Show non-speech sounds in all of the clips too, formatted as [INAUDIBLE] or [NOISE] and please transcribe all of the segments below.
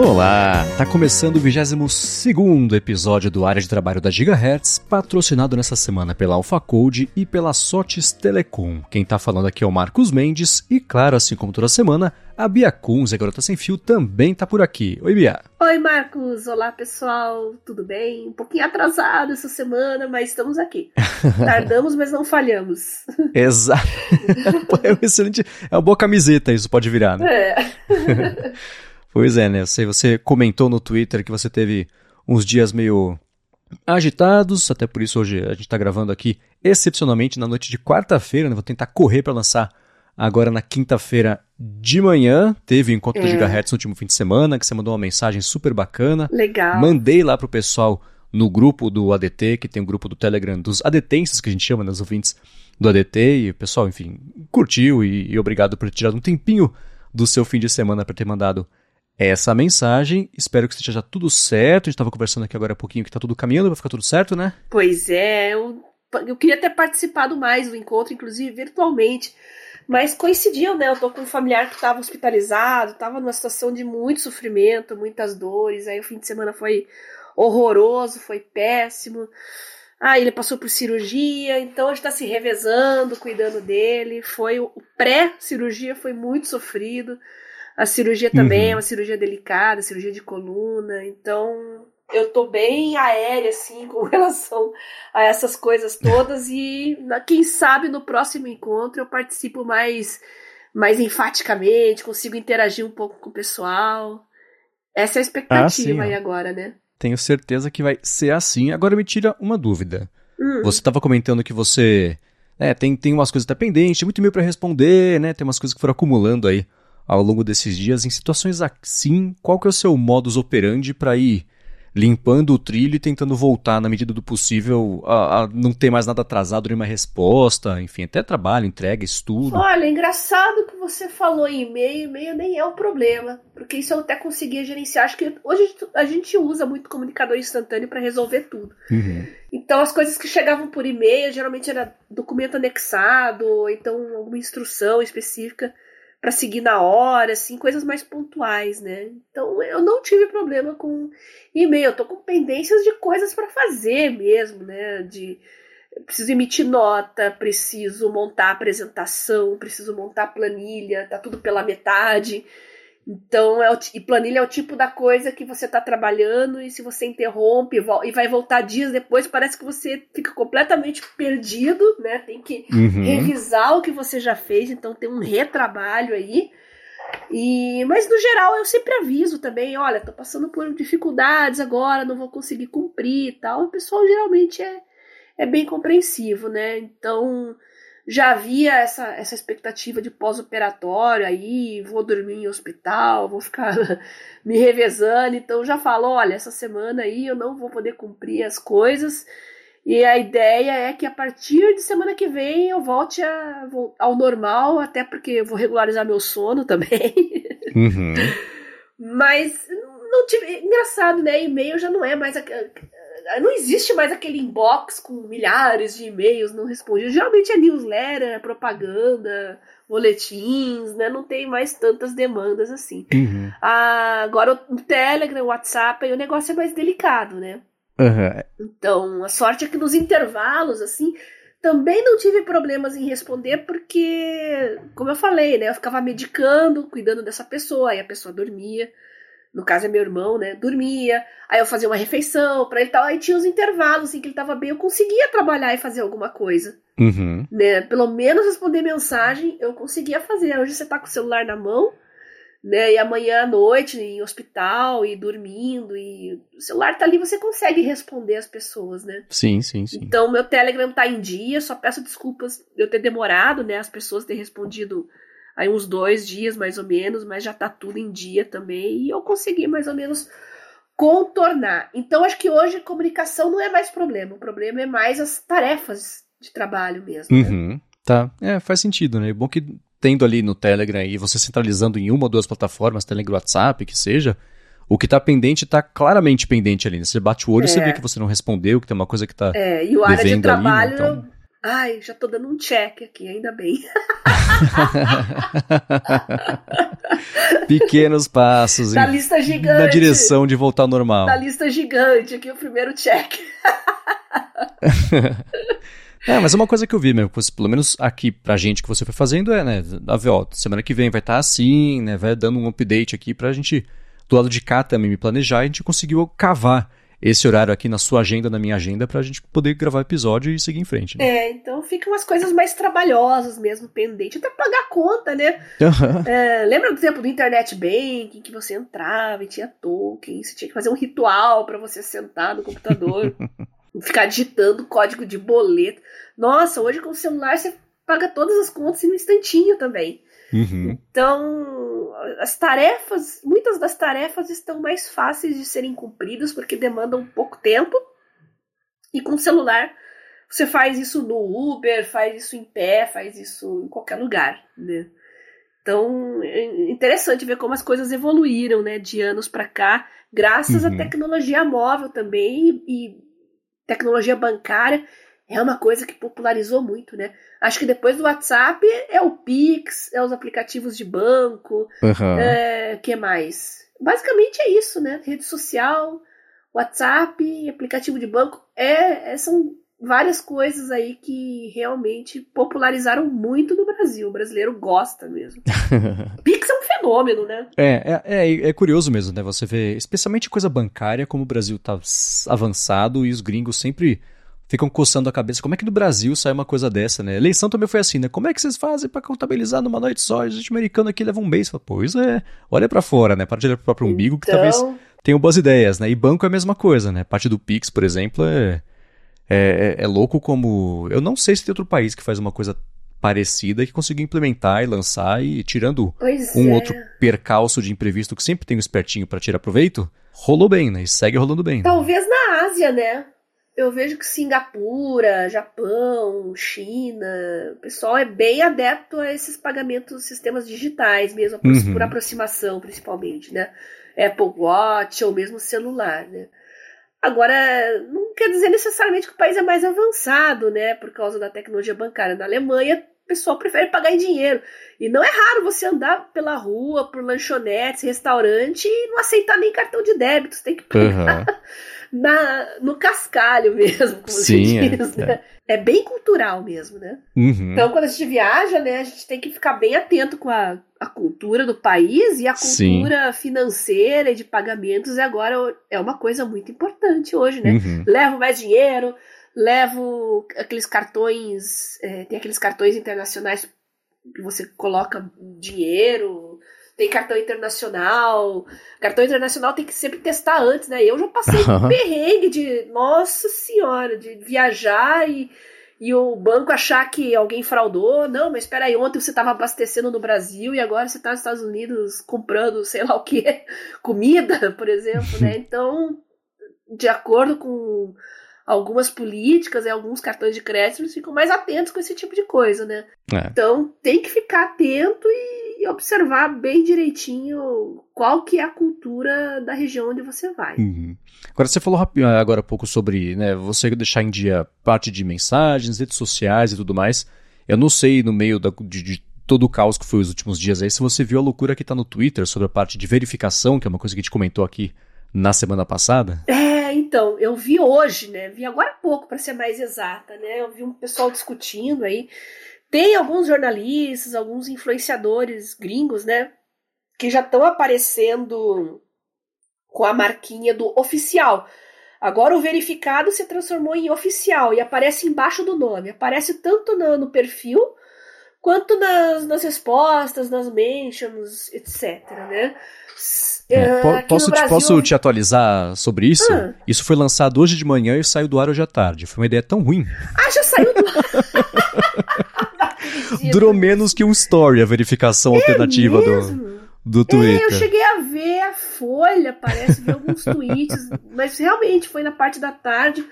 Olá, tá começando o 22 episódio do Área de Trabalho da Gigahertz, patrocinado nessa semana pela AlphaCode e pela Sotes Telecom. Quem tá falando aqui é o Marcos Mendes e, claro, assim como toda semana, a Bia Kunz, a Garota Sem Fio, também tá por aqui. Oi, Bia. Oi, Marcos. Olá, pessoal. Tudo bem? Um pouquinho atrasado essa semana, mas estamos aqui. [LAUGHS] Tardamos, mas não falhamos. Exato. [LAUGHS] é um excelente... É uma boa camiseta isso pode virar, né? É. [LAUGHS] Pois é, né? Você, você comentou no Twitter que você teve uns dias meio agitados, até por isso hoje a gente está gravando aqui excepcionalmente na noite de quarta-feira, né? Vou tentar correr para lançar agora na quinta-feira de manhã. Teve o encontro é. do Gigahertz no último fim de semana, que você mandou uma mensagem super bacana. Legal. Mandei lá pro pessoal no grupo do ADT, que tem um grupo do Telegram dos adetenses, que a gente chama, né, ouvintes do ADT, e o pessoal, enfim, curtiu e, e obrigado por ter tirado um tempinho do seu fim de semana para ter mandado essa mensagem. Espero que esteja tudo certo. A gente estava conversando aqui agora há pouquinho que está tudo caminhando, vai ficar tudo certo, né? Pois é, eu, eu queria ter participado mais do encontro, inclusive virtualmente. Mas coincidiu, né? Eu tô com um familiar que estava hospitalizado, estava numa situação de muito sofrimento, muitas dores. Aí o fim de semana foi horroroso, foi péssimo. Ah, ele passou por cirurgia, então a gente tá se revezando, cuidando dele. Foi o pré-cirurgia foi muito sofrido. A cirurgia também uhum. é uma cirurgia delicada, cirurgia de coluna, então eu tô bem aérea, assim, [LAUGHS] com relação a essas coisas todas e quem sabe no próximo encontro eu participo mais, mais enfaticamente, consigo interagir um pouco com o pessoal. Essa é a expectativa ah, aí agora, né? Tenho certeza que vai ser assim. Agora me tira uma dúvida. Hum. Você estava comentando que você é, tem, tem umas coisas até pendentes, muito e-mail para responder, né? Tem umas coisas que foram acumulando aí ao longo desses dias. Em situações assim, qual que é o seu modus operandi para ir limpando o trilho e tentando voltar na medida do possível a, a, não ter mais nada atrasado, nenhuma resposta, enfim, até trabalho, entrega, estudo. Olha, engraçado que você falou em e-mail, e-mail nem é o problema, porque isso eu até conseguia gerenciar. Acho que hoje a gente usa muito comunicador instantâneo para resolver tudo. Uhum. Então as coisas que chegavam por e-mail geralmente era documento anexado, ou então alguma instrução específica para seguir na hora, assim, coisas mais pontuais, né? Então eu não tive problema com e-mail, eu tô com pendências de coisas para fazer mesmo, né? De preciso emitir nota, preciso montar apresentação, preciso montar planilha, tá tudo pela metade. Então, é o, e planilha é o tipo da coisa que você está trabalhando e se você interrompe e vai voltar dias depois, parece que você fica completamente perdido, né? Tem que uhum. revisar o que você já fez, então tem um retrabalho aí. E, mas no geral eu sempre aviso também, olha, tô passando por dificuldades agora, não vou conseguir cumprir e tal. O pessoal geralmente é, é bem compreensivo, né? Então, já havia essa, essa expectativa de pós-operatório aí, vou dormir em hospital, vou ficar [LAUGHS] me revezando, então já falo, olha, essa semana aí eu não vou poder cumprir as coisas, e a ideia é que a partir de semana que vem eu volte a, ao normal, até porque eu vou regularizar meu sono também. [LAUGHS] Uhum. Mas não tive. Engraçado, né? E-mail já não é mais. A, não existe mais aquele inbox com milhares de e-mails não respondidos. Geralmente é newsletter, é propaganda, boletins, né? Não tem mais tantas demandas assim. Uhum. Ah, agora o Telegram, o WhatsApp, aí o negócio é mais delicado, né? Uhum. Então, a sorte é que nos intervalos, assim, também não tive problemas em responder, porque, como eu falei, né? Eu ficava medicando, cuidando dessa pessoa, aí a pessoa dormia no caso é meu irmão, né? Dormia, aí eu fazia uma refeição para ele tal, aí tinha os intervalos em que ele tava bem, eu conseguia trabalhar e fazer alguma coisa. Uhum. Né? Pelo menos responder mensagem eu conseguia fazer. Hoje você tá com o celular na mão, né? E amanhã à noite em hospital e dormindo e o celular tá ali, você consegue responder as pessoas, né? Sim, sim, sim. Então meu Telegram tá em dia, só peço desculpas de eu ter demorado, né? As pessoas terem respondido aí uns dois dias mais ou menos, mas já tá tudo em dia também e eu consegui mais ou menos contornar. Então acho que hoje comunicação não é mais problema, o problema é mais as tarefas de trabalho mesmo. Né? Uhum, né? Tá, é, faz sentido, né? É bom que tendo ali no Telegram e você centralizando em uma ou duas plataformas, Telegram, WhatsApp, que seja, o que está pendente está claramente pendente ali. Né? Você bate o olho, é. você vê que você não respondeu, que tem uma coisa que está. É, e o área de trabalho. Ali, né? então... Ai, já tô dando um check aqui, ainda bem. [LAUGHS] Pequenos passos. Da lista gigante. Na direção de voltar ao normal. Da lista gigante, aqui o primeiro check. [LAUGHS] É, mas é uma coisa que eu vi mesmo, pelo menos aqui pra gente que você foi fazendo é, né, ó, semana que vem vai estar tá assim, né, vai dando um update aqui pra gente, do lado de cá também me planejar, e a gente conseguiu cavar esse horário aqui na sua agenda, na minha agenda, pra gente poder gravar episódio e seguir em frente. Né? É, então ficam as coisas mais trabalhosas mesmo, pendente, até pagar a conta, né? Uhum. É, lembra do tempo do internet banking, que você entrava e tinha token, você tinha que fazer um ritual para você sentar no computador, [LAUGHS] ficar digitando código de boleto. Nossa, hoje com o celular você paga todas as contas em um instantinho também. Uhum. Então, as tarefas, muitas das tarefas estão mais fáceis de serem cumpridas porque demandam pouco tempo. E com o celular, você faz isso no Uber, faz isso em pé, faz isso em qualquer lugar, né? Então, é interessante ver como as coisas evoluíram, né, de anos para cá, graças uhum. à tecnologia móvel também e, e tecnologia bancária é uma coisa que popularizou muito, né? Acho que depois do WhatsApp é o Pix, é os aplicativos de banco, uhum. é, que mais? Basicamente é isso, né? Rede social, WhatsApp, aplicativo de banco, é, é, são várias coisas aí que realmente popularizaram muito no Brasil. O brasileiro gosta mesmo. [LAUGHS] Pix é um fenômeno, né? É, é, é, é, curioso mesmo, né? Você vê, especialmente coisa bancária, como o Brasil tá avançado e os gringos sempre ficam coçando a cabeça. Como é que no Brasil sai uma coisa dessa, né? Eleição também foi assim, né? Como é que vocês fazem para contabilizar numa noite só? A gente americano aqui leva um mês. Fala, pois é, olha para fora, né? Para de olhar pro próprio umbigo, que então... talvez tenham boas ideias, né? E banco é a mesma coisa, né? Parte do Pix, por exemplo, é, é, é, é louco como. Eu não sei se tem outro país que faz uma coisa parecida que conseguiu implementar e lançar e tirando pois um é. outro percalço de imprevisto que sempre tem um espertinho para tirar proveito, rolou bem, né? E segue rolando bem. Talvez né? na Ásia, né? Eu vejo que Singapura, Japão, China, o pessoal é bem adepto a esses pagamentos, sistemas digitais mesmo, uhum. por aproximação principalmente, né? Apple Watch ou mesmo celular, né? Agora, não quer dizer necessariamente que o país é mais avançado, né? Por causa da tecnologia bancária. Na Alemanha, o pessoal prefere pagar em dinheiro. E não é raro você andar pela rua, por lanchonetes, restaurante e não aceitar nem cartão de débito. Você tem que pagar. Uhum [LAUGHS] na, no cascalho mesmo, como Sim, se diz, é, né? É. é. bem cultural mesmo, né? Uhum. Então, quando a gente viaja, né, a gente tem que ficar bem atento com a, a cultura do país e a cultura Sim. financeira e de pagamentos e agora é uma coisa muito importante hoje, né? Uhum. Levo mais dinheiro, levo aqueles cartões, é, tem aqueles cartões internacionais que você coloca dinheiro, tem cartão internacional. Cartão internacional tem que sempre testar antes, né? Eu já passei um [LAUGHS] perrengue de, nossa senhora, de viajar e, e o banco achar que alguém fraudou. Não, mas espera aí, ontem você estava abastecendo no Brasil e agora você está nos Estados Unidos comprando sei lá o que, [LAUGHS] comida, por exemplo, né? [LAUGHS] Então, de acordo com algumas políticas e alguns cartões de crédito, eles ficam mais atentos com esse tipo de coisa, né? É. Então, tem que ficar atento e e observar bem direitinho qual que é a cultura da região onde você vai. Uhum. Agora você falou agora há pouco sobre né, você deixar em dia parte de mensagens, redes sociais e tudo mais. Eu não sei no meio da, de, de todo o caos que foi os últimos dias aí, se você viu a loucura que está no Twitter sobre a parte de verificação, que é uma coisa que a gente comentou aqui na semana passada. É, então, eu vi hoje, né? Vi agora há pouco, para ser mais exata, né? Eu vi um pessoal discutindo aí tem alguns jornalistas, alguns influenciadores gringos, né? Que já estão aparecendo com a marquinha do oficial. Agora o verificado se transformou em oficial e aparece embaixo do nome. Aparece tanto no, no perfil quanto nas, nas respostas, nas mentions, etc. Né? É, é posso, Brasil... te, posso te atualizar sobre isso? Ah. Isso foi lançado hoje de manhã e saiu do ar hoje à tarde. Foi uma ideia tão ruim. Ah, já saiu do ar! [LAUGHS] Durou menos que um story a verificação é alternativa do, do Twitter. É, eu cheguei a ver a Folha, parece, ver alguns tweets, [LAUGHS] mas realmente foi na parte da tarde.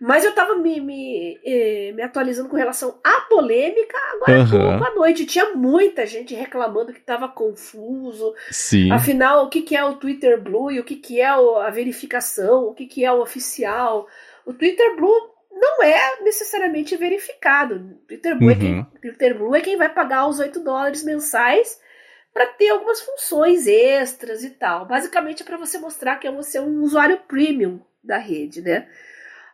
Mas eu tava me, me, eh, me atualizando com relação à polêmica agora uhum. pouco à noite. Tinha muita gente reclamando que tava confuso. Sim. Afinal, o que, que é o Twitter Blue e o que, que é a verificação, o que, que é o oficial. O Twitter Blue não é necessariamente verificado. Twitter Blue, uhum. é quem, uhum. É quem vai pagar os 8 dólares mensais para ter algumas funções extras e tal. Basicamente é para você mostrar que você é um usuário premium da rede, né?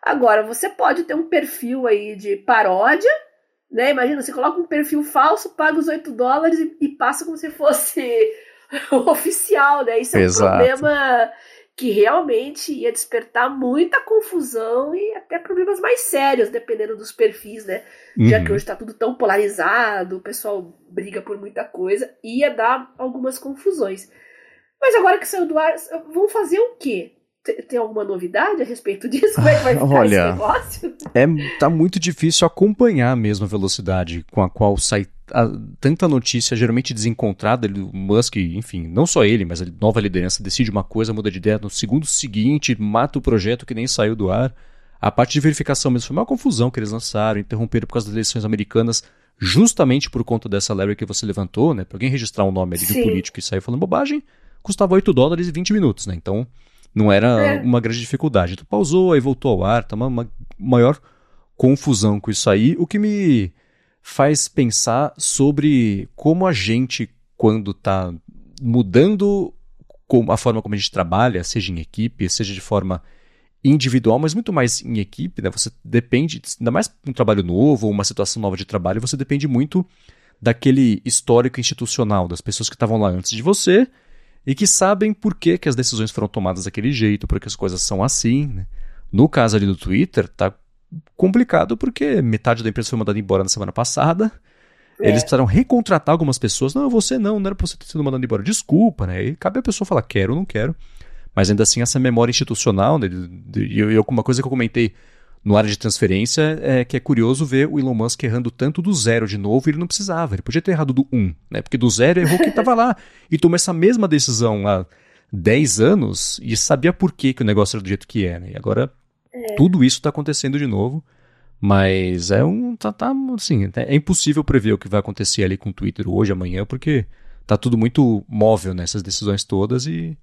Agora, você pode ter um perfil aí de paródia, né? Imagina, você coloca um perfil falso, paga os 8 dólares e, e passa como se fosse [LAUGHS] oficial, né? Isso é Exato. um problema que realmente ia despertar muita confusão e até problemas mais sérios, dependendo dos perfis, né? Uhum. Já que hoje está tudo tão polarizado, o pessoal briga por muita coisa, ia dar algumas confusões. Mas agora que saiu do ar, vão fazer o quê? Tem alguma novidade a respeito disso? Como é que vai [LAUGHS] ficar Olha, esse negócio? É, tá muito difícil acompanhar mesmo a velocidade com a qual sai a, tanta notícia geralmente desencontrada, ele, o Musk, enfim, não só ele, mas a nova liderança decide uma coisa, muda de ideia no segundo seguinte, mata o projeto que nem saiu do ar. A parte de verificação mesmo foi uma confusão que eles lançaram, interromperam por causa das eleições americanas, justamente por conta dessa leve que você levantou, né? Para alguém registrar um nome ali de um político e sair falando bobagem, custava 8 dólares e 20 minutos, né? Então, não era é. uma grande dificuldade. Então, pausou, aí voltou ao ar, tá uma, uma maior confusão com isso aí, o que me faz pensar sobre como a gente, quando está mudando a forma como a gente trabalha, seja em equipe, seja de forma individual, mas muito mais em equipe, né? Você depende, ainda mais um trabalho novo ou uma situação nova de trabalho, você depende muito daquele histórico institucional, das pessoas que estavam lá antes de você e que sabem por que, que as decisões foram tomadas daquele jeito, porque as coisas são assim. Né? No caso ali do Twitter, tá complicado porque metade da empresa foi mandada embora na semana passada. É. Eles precisaram recontratar algumas pessoas. Não, você não, não era pra você ter sido mandado embora. Desculpa, né? E cabe a pessoa falar, quero ou não quero. Mas ainda assim, essa memória institucional, né? E eu, uma coisa que eu comentei no área de transferência é que é curioso ver o Elon Musk errando tanto do zero de novo e ele não precisava. Ele podia ter errado do um, né? Porque do zero errou quem estava lá. [LAUGHS] E tomou essa mesma decisão há 10 anos e sabia por que, que o negócio era do jeito que é, né? E agora é. Tudo isso está acontecendo de novo. Mas é um. Tá, tá, assim, é impossível prever o que vai acontecer ali com o Twitter hoje, amanhã, porque tá tudo muito móvel nessas decisões todas e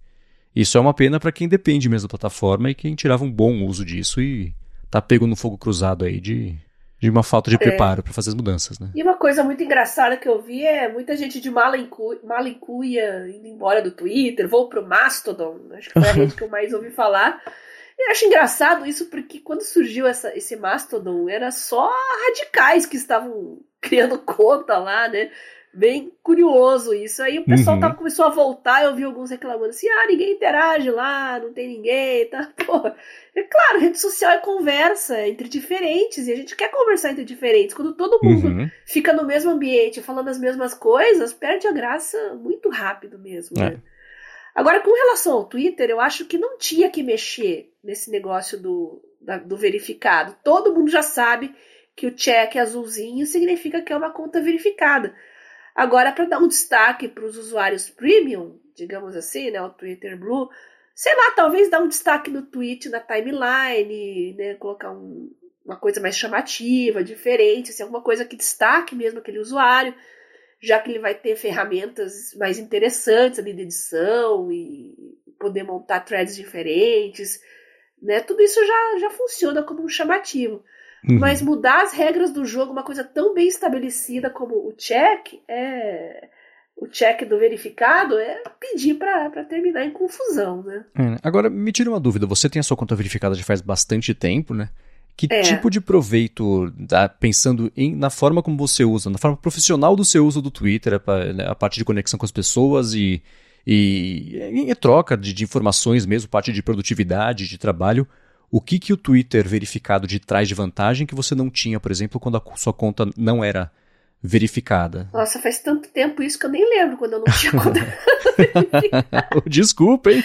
isso é uma pena para quem depende mesmo da plataforma e quem tirava um bom uso disso e tá pego no fogo cruzado aí de, de uma falta de é. preparo é. para fazer as mudanças, né? E uma coisa muito engraçada que eu vi é muita gente de Malincuia indo embora do Twitter, vou pro Mastodon, acho que foi a rede que eu mais ouvi falar. Eu acho engraçado isso porque quando surgiu essa, esse Mastodon, era só radicais que estavam criando conta lá, né? Bem curioso isso. Aí o pessoal uhum. tava, começou a voltar, eu vi alguns reclamando assim: ah, ninguém interage lá, não tem ninguém, tá? [LAUGHS] Pô, é claro, rede social é conversa entre diferentes, e a gente quer conversar entre diferentes. Quando todo mundo uhum. fica no mesmo ambiente falando as mesmas coisas, perde a graça muito rápido mesmo, é. né? Agora, com relação ao Twitter, eu acho que não tinha que mexer nesse negócio do, da, do verificado. Todo mundo já sabe que o check azulzinho significa que é uma conta verificada. Agora, para dar um destaque para os usuários premium, digamos assim, né, o Twitter Blue, sei lá, talvez dar um destaque no tweet, na timeline, né, colocar um, uma coisa mais chamativa, diferente, assim, alguma coisa que destaque mesmo aquele usuário já que ele vai ter ferramentas mais interessantes ali de edição e poder montar threads diferentes, né? Tudo isso já, já funciona como um chamativo. Uhum. Mas mudar as regras do jogo, uma coisa tão bem estabelecida como o check, é o check do verificado é pedir para terminar em confusão, né? É, agora, me tira uma dúvida. Você tem a sua conta verificada já faz bastante tempo, né? Que é. tipo de proveito, tá, pensando em, na forma como você usa, na forma profissional do seu uso do Twitter, a, né, a parte de conexão com as pessoas e, e, e, troca de, de, informações mesmo, parte de produtividade, de trabalho, o que, que o Twitter verificado de traz de vantagem que você não tinha, por exemplo, quando a sua conta não era verificada? Nossa, faz tanto tempo isso que eu nem lembro quando eu não tinha conta [LAUGHS] [LAUGHS] verificada. Desculpa, hein?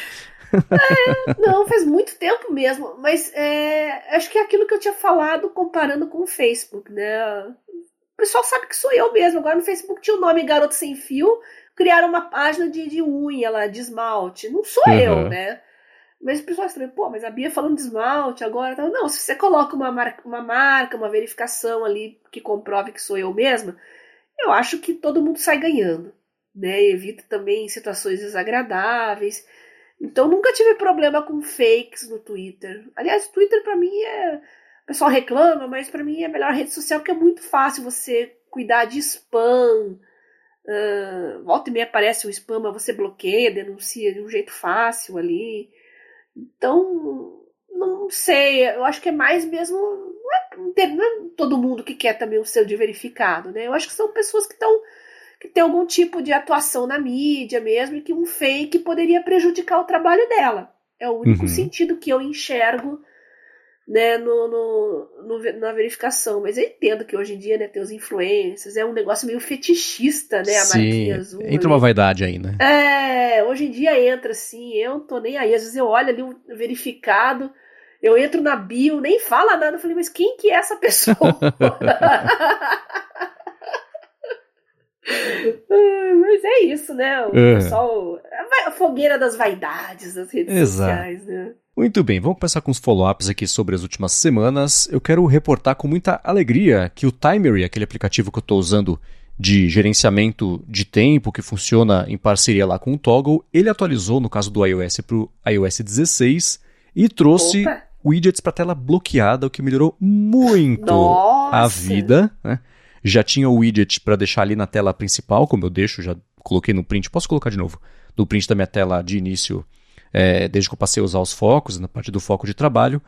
É, não, faz muito tempo mesmo. Mas é, acho que é aquilo que eu tinha falado comparando com o Facebook, né? O pessoal sabe que sou eu mesmo. Agora no Facebook tinha o nome Garoto Sem Fio, criaram uma página de, de unha lá, de esmalte. Não sou uhum. eu, né? Mas o pessoal também, pô, mas a Bia falando de esmalte agora. Tá... Não, se você coloca uma marca, uma marca, uma verificação ali que comprove que sou eu mesma, eu acho que todo mundo sai ganhando. Né? Evita também situações desagradáveis. Então nunca tive problema com fakes no Twitter. Aliás, Twitter para mim é. O pessoal reclama, mas para mim é a melhor rede social porque é muito fácil você cuidar de spam, Uh, volta e meia aparece o spam, mas você bloqueia, denuncia de um jeito fácil ali. Então, não sei, eu acho que é mais mesmo. Não é, não é todo mundo que quer também o selo de verificado, né? Eu acho que são pessoas que estão que tem algum tipo de atuação na mídia mesmo e que um fake poderia prejudicar o trabalho dela. É o único uhum. sentido que eu enxergo né, no, no, no, na verificação. Mas eu entendo que hoje em dia né, tem os influencers, é um negócio meio fetichista, né? A Sim, marquinha azul. Entra ali. uma vaidade aí, né? É, hoje em dia entra assim, eu não tô nem aí. Às vezes eu olho ali um verificado, eu entro na bio, nem fala nada. Eu falei, mas quem que é essa pessoa? [LAUGHS] [LAUGHS] Mas é isso, né? O é. pessoal. A fogueira das vaidades das redes Exato. sociais, né? Muito bem, vamos começar com os follow-ups aqui sobre as últimas semanas. Eu quero reportar com muita alegria que o Timery, aquele aplicativo que eu estou usando de gerenciamento de tempo, que funciona em parceria lá com o Toggle, ele atualizou, no caso do iOS, para o iOS 16 e trouxe Opa. widgets para tela bloqueada, o que melhorou muito Nossa. a vida. Né? Já tinha o widget para deixar ali na tela principal, como eu deixo, já coloquei no print. Posso colocar de novo? No print da minha tela de início, é, desde que eu passei a usar os focos, na parte do foco de trabalho.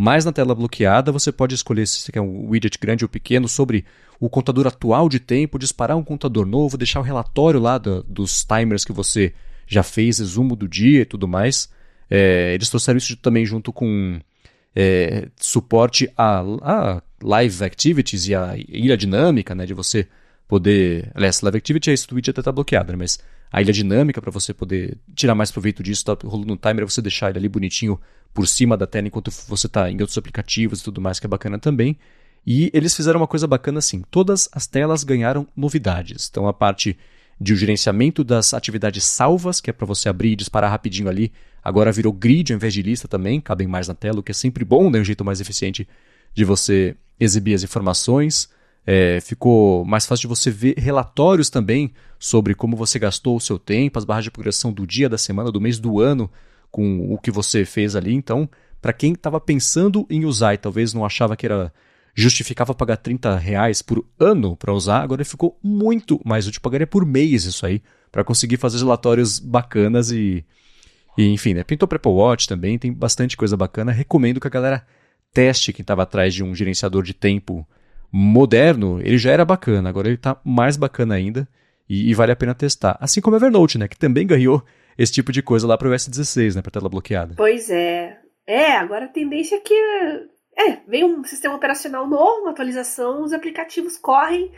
Mas na tela bloqueada você pode escolher se você quer um widget grande ou pequeno sobre o contador atual de tempo, disparar um contador novo, deixar o relatório lá do, dos timers que você já fez, resumo do dia e tudo mais. É, eles trouxeram isso também junto com é, suporte a, a, live activities e a ilha dinâmica, né, de você poder. Aliás, live activity é isso, Twitch até está bloqueado, né, mas a ilha dinâmica para você poder tirar mais proveito disso, tá rolando no timer, você deixar ele ali bonitinho por cima da tela enquanto você está em outros aplicativos e tudo mais, que é bacana também. E eles fizeram uma coisa bacana assim: todas as telas ganharam novidades. Então a parte de gerenciamento das atividades salvas, que é para você abrir e disparar rapidinho ali. Agora virou grid ao invés de lista também, cabem mais na tela, o que é sempre bom, né? um jeito mais eficiente de você exibir as informações. É, ficou mais fácil de você ver relatórios também sobre como você gastou o seu tempo, as barras de progressão do dia, da semana, do mês, do ano, com o que você fez ali. Então, para quem estava pensando em usar e talvez não achava que era justificava pagar 30 reais por ano para usar, agora ficou muito mais útil. Pagaria por mês isso aí, para conseguir fazer relatórios bacanas e, e enfim, né? Pintou para Apple Watch também, tem bastante coisa bacana. Recomendo que a galera teste quem estava atrás de um gerenciador de tempo moderno. Ele já era bacana, agora ele está mais bacana ainda e, e, vale a pena testar. Assim como o Evernote, né? Que também ganhou esse tipo de coisa lá para o OS 16, né? Para tela bloqueada. Pois é. É, agora a tendência é que é, vem um sistema operacional novo, uma atualização, os aplicativos correm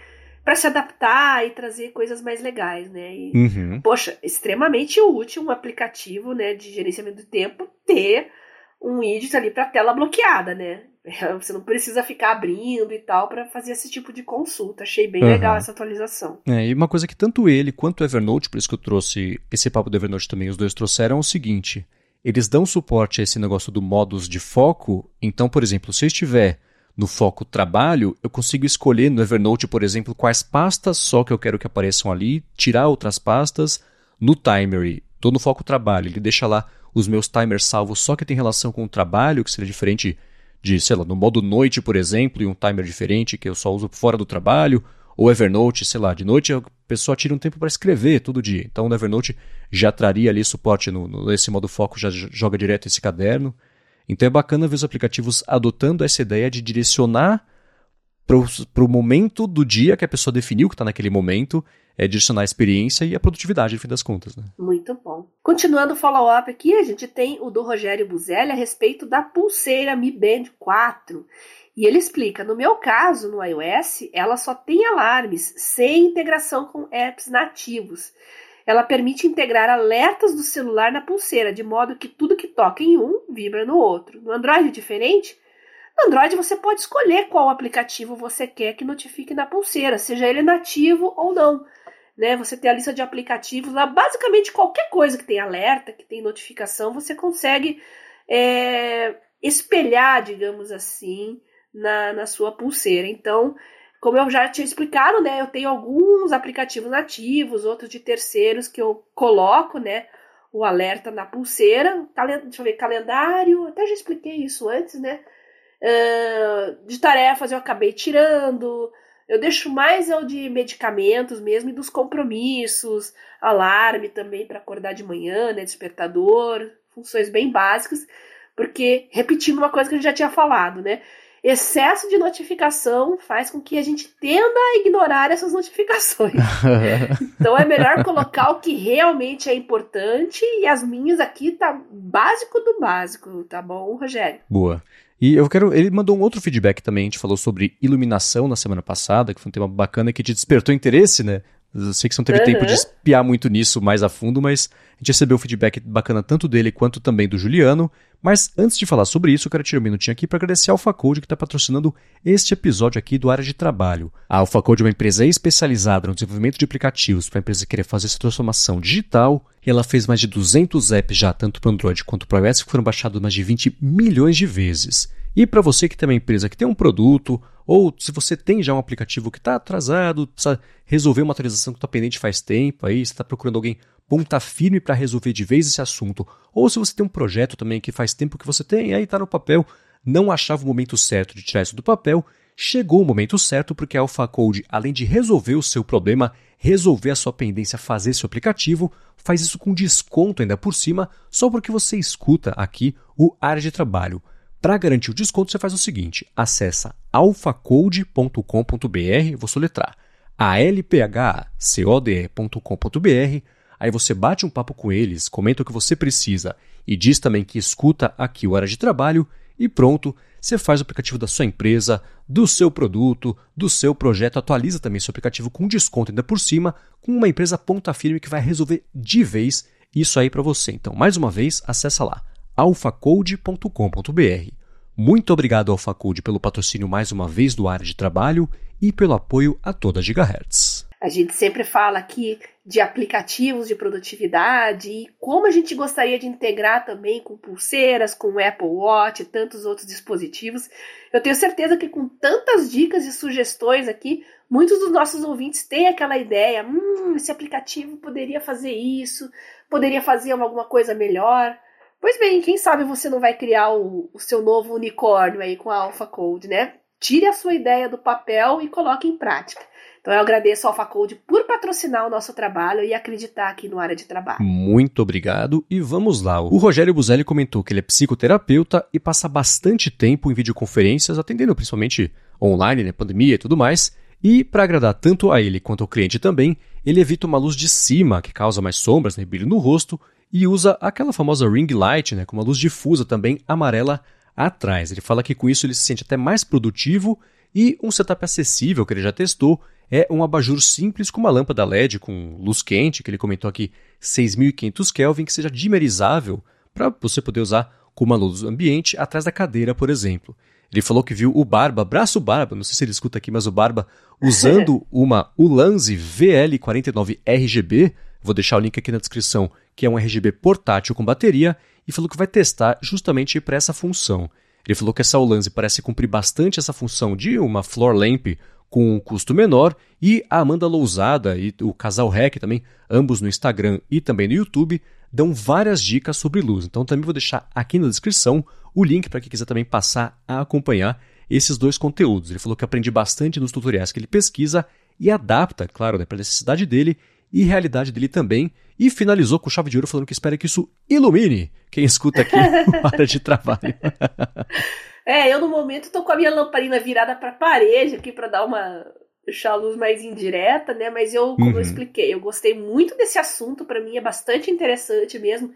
para se adaptar e trazer coisas mais legais, né? E, uhum. Poxa, extremamente útil um aplicativo, né, de gerenciamento do tempo ter um widget ali para tela bloqueada, né? [LAUGHS] Você não precisa ficar abrindo e tal para fazer esse tipo de consulta. Achei bem uhum. legal essa atualização. É, e uma coisa que tanto ele quanto o Evernote, por isso que eu trouxe esse papo do Evernote também, os dois trouxeram, é o seguinte: eles dão suporte a esse negócio do modus de foco. Então, por exemplo, se eu estiver no foco trabalho, eu consigo escolher no Evernote, por exemplo, quais pastas só que eu quero que apareçam ali, tirar outras pastas. No Timery, estou no foco trabalho, ele deixa lá os meus timers salvos só que tem relação com o trabalho, que seria diferente de, sei lá, no modo noite, por exemplo, e um timer diferente que eu só uso fora do trabalho, ou Evernote, sei lá, de noite a pessoa tira um tempo para escrever todo dia. Então o Evernote já traria ali suporte no, no, nesse modo foco, já joga direto esse caderno. Então é bacana ver os aplicativos adotando essa ideia de direcionar para o momento do dia que a pessoa definiu que está naquele momento, é direcionar a experiência e a produtividade, no fim das contas. Né? Muito bom. Continuando o follow-up aqui, a gente tem o do Rogério Buzelli a respeito da pulseira Mi Band 4. E ele explica: no meu caso, no iOS, ela só tem alarmes sem integração com apps nativos. Ela permite integrar alertas do celular na pulseira, de modo que tudo que toca em um vibra no outro. No Android diferente? No Android você pode escolher qual aplicativo você quer que notifique na pulseira, seja ele nativo ou não. Né? Você tem a lista de aplicativos lá, basicamente qualquer coisa que tem alerta, que tem notificação, você consegue é, espelhar, digamos assim, na, na sua pulseira. Então, como eu já tinha explicado, né, eu tenho alguns aplicativos nativos, outros de terceiros que eu coloco, né, o alerta na pulseira. Deixa eu ver, calendário, até já expliquei isso antes, né? Uh, de tarefas eu acabei tirando. Eu deixo mais é o de medicamentos mesmo e dos compromissos, alarme também para acordar de manhã, né, despertador, funções bem básicas, porque repetindo uma coisa que a gente já tinha falado, né? Excesso de notificação faz com que a gente tenda a ignorar essas notificações. [LAUGHS] então é melhor colocar o que realmente é importante e as minhas aqui tá básico do básico, tá bom, Rogério? Boa. E eu quero. Ele mandou um outro feedback também. A gente falou sobre iluminação na semana passada, que foi um tema bacana que te despertou interesse, né? Eu sei que você não teve uhum. tempo de espiar muito nisso mais a fundo, mas a gente recebeu feedback bacana tanto dele quanto também do Juliano. Mas antes de falar sobre isso, eu quero tirar um minutinho aqui para agradecer a AlphaCode que está patrocinando este episódio aqui do Área de Trabalho. A AlphaCode é uma empresa especializada no desenvolvimento de aplicativos para a empresa querer fazer essa transformação digital e ela fez mais de 200 apps já, tanto para Android quanto para iOS, que foram baixados mais de 20 milhões de vezes. E para você que tem uma empresa que tem um produto, ou se você tem já um aplicativo que está atrasado, precisa resolver uma atualização que está pendente faz tempo, aí você está procurando alguém ponta firme para resolver de vez esse assunto, ou se você tem um projeto também que faz tempo que você tem, aí está no papel, não achava o momento certo de tirar isso do papel, chegou o momento certo porque a Alpha Code, além de resolver o seu problema, resolver a sua pendência, fazer seu aplicativo, faz isso com desconto ainda por cima, só porque você escuta aqui o área de trabalho. Para garantir o desconto, você faz o seguinte: acessa alphacode.com.br, vou soletrar, alphacode.com.br, aí você bate um papo com eles, comenta o que você precisa e diz também que escuta aqui o Hora de Trabalho. E pronto, você faz o aplicativo da sua empresa, do seu produto, do seu projeto, atualiza também seu aplicativo com desconto ainda por cima, com uma empresa ponta firme que vai resolver de vez isso aí para você. Então, mais uma vez, acessa lá alfacode.com.br. Muito obrigado AlphaCode pelo patrocínio mais uma vez do área de trabalho e pelo apoio a toda Gigahertz. A gente sempre fala aqui de aplicativos de produtividade e como a gente gostaria de integrar também com pulseiras, com Apple Watch e tantos outros dispositivos. Eu tenho certeza que com tantas dicas e sugestões aqui, muitos dos nossos ouvintes têm aquela ideia: hum, esse aplicativo poderia fazer isso, poderia fazer alguma coisa melhor. Pois bem, quem sabe você não vai criar o, o seu novo unicórnio aí com a Alpha Code, né? Tire a sua ideia do papel e coloque em prática. Então eu agradeço ao AlphaCode por patrocinar o nosso trabalho e acreditar aqui no área de trabalho. Muito obrigado e vamos lá. O Rogério Buzelli comentou que ele é psicoterapeuta e passa bastante tempo em videoconferências, atendendo principalmente online, né, pandemia e tudo mais. E para agradar tanto a ele quanto ao cliente também, ele evita uma luz de cima que causa mais sombras, né, brilho no rosto e usa aquela famosa ring light, né, com uma luz difusa também amarela atrás. Ele fala que com isso ele se sente até mais produtivo e um setup acessível que ele já testou é um abajur simples com uma lâmpada LED com luz quente, que ele comentou aqui 6500 Kelvin, que seja dimerizável para você poder usar com uma luz ambiente atrás da cadeira, por exemplo. Ele falou que viu o Barba, braço Barba, não sei se ele escuta aqui, mas o Barba [LAUGHS] usando uma Ulanzi VL49 RGB, vou deixar o link aqui na descrição, que é um RGB portátil com bateria, e falou que vai testar justamente para essa função. Ele falou que essa Ulanzi parece cumprir bastante essa função de uma floor lamp com um custo menor, e a Amanda Lousada e o Casal Rec também, ambos no Instagram e também no YouTube, dão várias dicas sobre luz. Então também vou deixar aqui na descrição o link para quem quiser também passar a acompanhar esses dois conteúdos. Ele falou que aprende bastante nos tutoriais que ele pesquisa e adapta, claro, né, para a necessidade dele e realidade dele também. E finalizou com chave de ouro falando que espera que isso ilumine quem escuta aqui [LAUGHS] hora de trabalho. é, eu no momento tô com a minha lamparina virada para a parede aqui para dar uma deixar a luz mais indireta, né? Mas eu, como uhum. eu expliquei, eu gostei muito desse assunto, para mim é bastante interessante mesmo,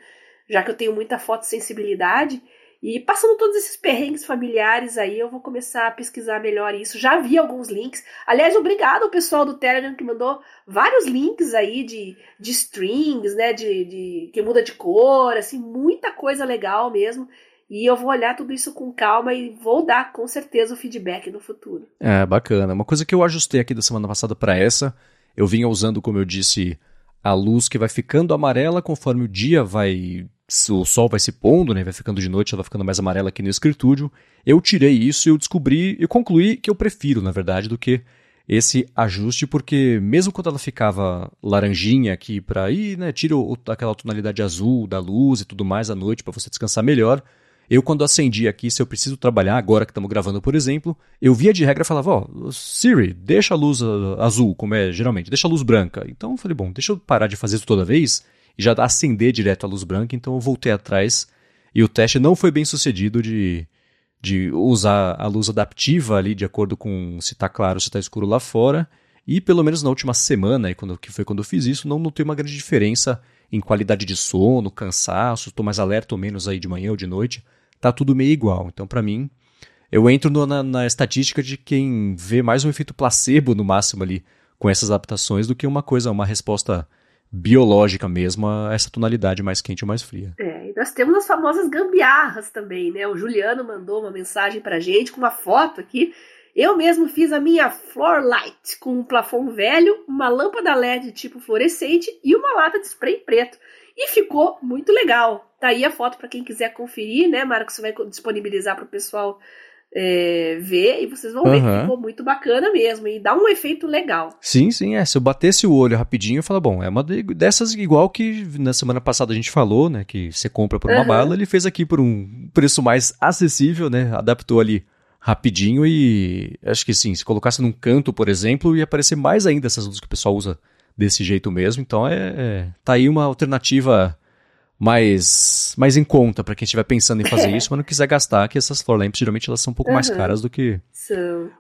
já que eu tenho muita fotossensibilidade. E passando todos esses perrengues familiares aí, eu vou começar a pesquisar melhor isso. Já vi alguns links. Aliás, obrigado ao pessoal do Telegram que mandou vários links aí de, de strings, né? De, de que muda de cor, assim, muita coisa legal mesmo. E eu vou olhar tudo isso com calma e vou dar com certeza o feedback no futuro. É, bacana. Uma coisa que eu ajustei aqui da semana passada para essa, eu vinha usando, como eu disse, a luz que vai ficando amarela conforme o dia vai o sol vai se pondo, né, vai ficando de noite, ela vai ficando mais amarela aqui no escritúdio. Eu tirei isso e eu descobri e concluí que eu prefiro, na verdade, do que esse ajuste, porque mesmo quando ela ficava laranjinha aqui para ir, né, tira aquela tonalidade azul da luz e tudo mais à noite para você descansar melhor, Eu, quando acendi aqui, se eu preciso trabalhar, agora que estamos gravando, por exemplo, eu via de regra falava, ó, oh, Siri, deixa a luz azul, como é geralmente, deixa a luz branca. Então eu falei, bom, deixa eu parar de fazer isso toda vez e já acender direto a luz branca. Então eu voltei atrás e o teste não foi bem sucedido de, de usar a luz adaptiva ali, de acordo com se está claro, se está escuro lá fora. E pelo menos na última semana, quando, que foi quando eu fiz isso, não notei uma grande diferença em qualidade de sono, cansaço, estou mais alerta ou menos aí de manhã ou de noite tá tudo meio igual. Então, para mim, eu entro no, na, na, estatística de quem vê mais um efeito placebo no máximo ali com essas adaptações do que uma coisa, uma resposta biológica mesmo essa tonalidade mais quente ou mais fria. É, e nós temos as famosas gambiarras também, né? O Juliano mandou uma mensagem pra gente com uma foto aqui. Eu mesmo fiz a minha floor light com um plafond velho, uma lâmpada LED tipo fluorescente e uma lata de spray preto. E ficou muito legal. Tá aí a foto para quem quiser conferir, né, Marcos? Você vai disponibilizar para o pessoal é, ver e vocês vão uhum. ver que ficou muito bacana mesmo e dá um efeito legal. Sim, sim, é. Se eu batesse o olho rapidinho, eu falo, bom, é uma dessas igual que na semana passada a gente falou, né, que você compra por uma uhum. bala, ele fez aqui por um preço mais acessível, né, adaptou ali rapidinho e acho que sim, se colocasse num canto, por exemplo, ia aparecer mais ainda essas luzes que o pessoal usa desse jeito mesmo. Então é, é tá aí uma alternativa mais, mais em conta para quem estiver pensando em fazer isso, mas não quiser gastar, que essas floor lamps geralmente elas são um pouco uhum. mais caras do que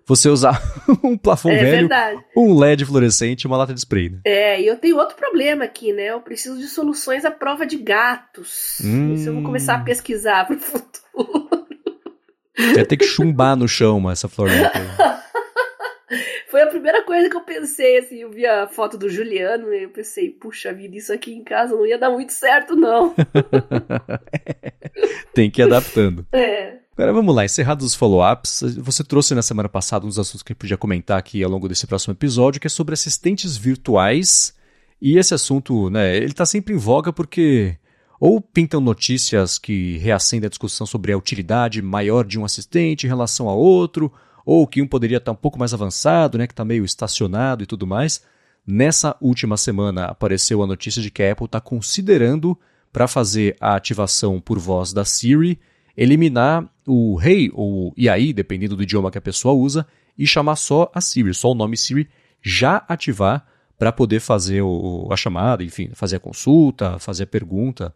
você usar [LAUGHS] um plafond é velho, verdade. um LED fluorescente e uma lata de spray. Né? É, e eu tenho outro problema aqui, né? Eu preciso de soluções à prova de gatos. Hum. Isso eu vou começar a pesquisar pro [LAUGHS] futuro. Vai ter que chumbar no chão essa floor lamp. [LAUGHS] Foi a primeira coisa que eu pensei, assim, eu vi a foto do Juliano e eu pensei, puxa vida, isso aqui em casa não ia dar muito certo, não. [LAUGHS] Tem que ir adaptando. É. Agora vamos lá, encerrados os follow-ups, você trouxe na semana passada uns assuntos que gente podia comentar aqui ao longo desse próximo episódio, que é sobre assistentes virtuais. E esse assunto, né, ele está sempre em voga porque ou pintam notícias que reacendem a discussão sobre a utilidade maior de um assistente em relação a outro, ou que um poderia estar um pouco mais avançado, né, que está meio estacionado e tudo mais. Nessa última semana apareceu a notícia de que a Apple está considerando, para fazer a ativação por voz da Siri, eliminar o Hey ou e dependendo do idioma que a pessoa usa, e chamar só a Siri, só o nome Siri, já ativar para poder fazer o, a chamada, enfim, fazer a consulta, fazer a pergunta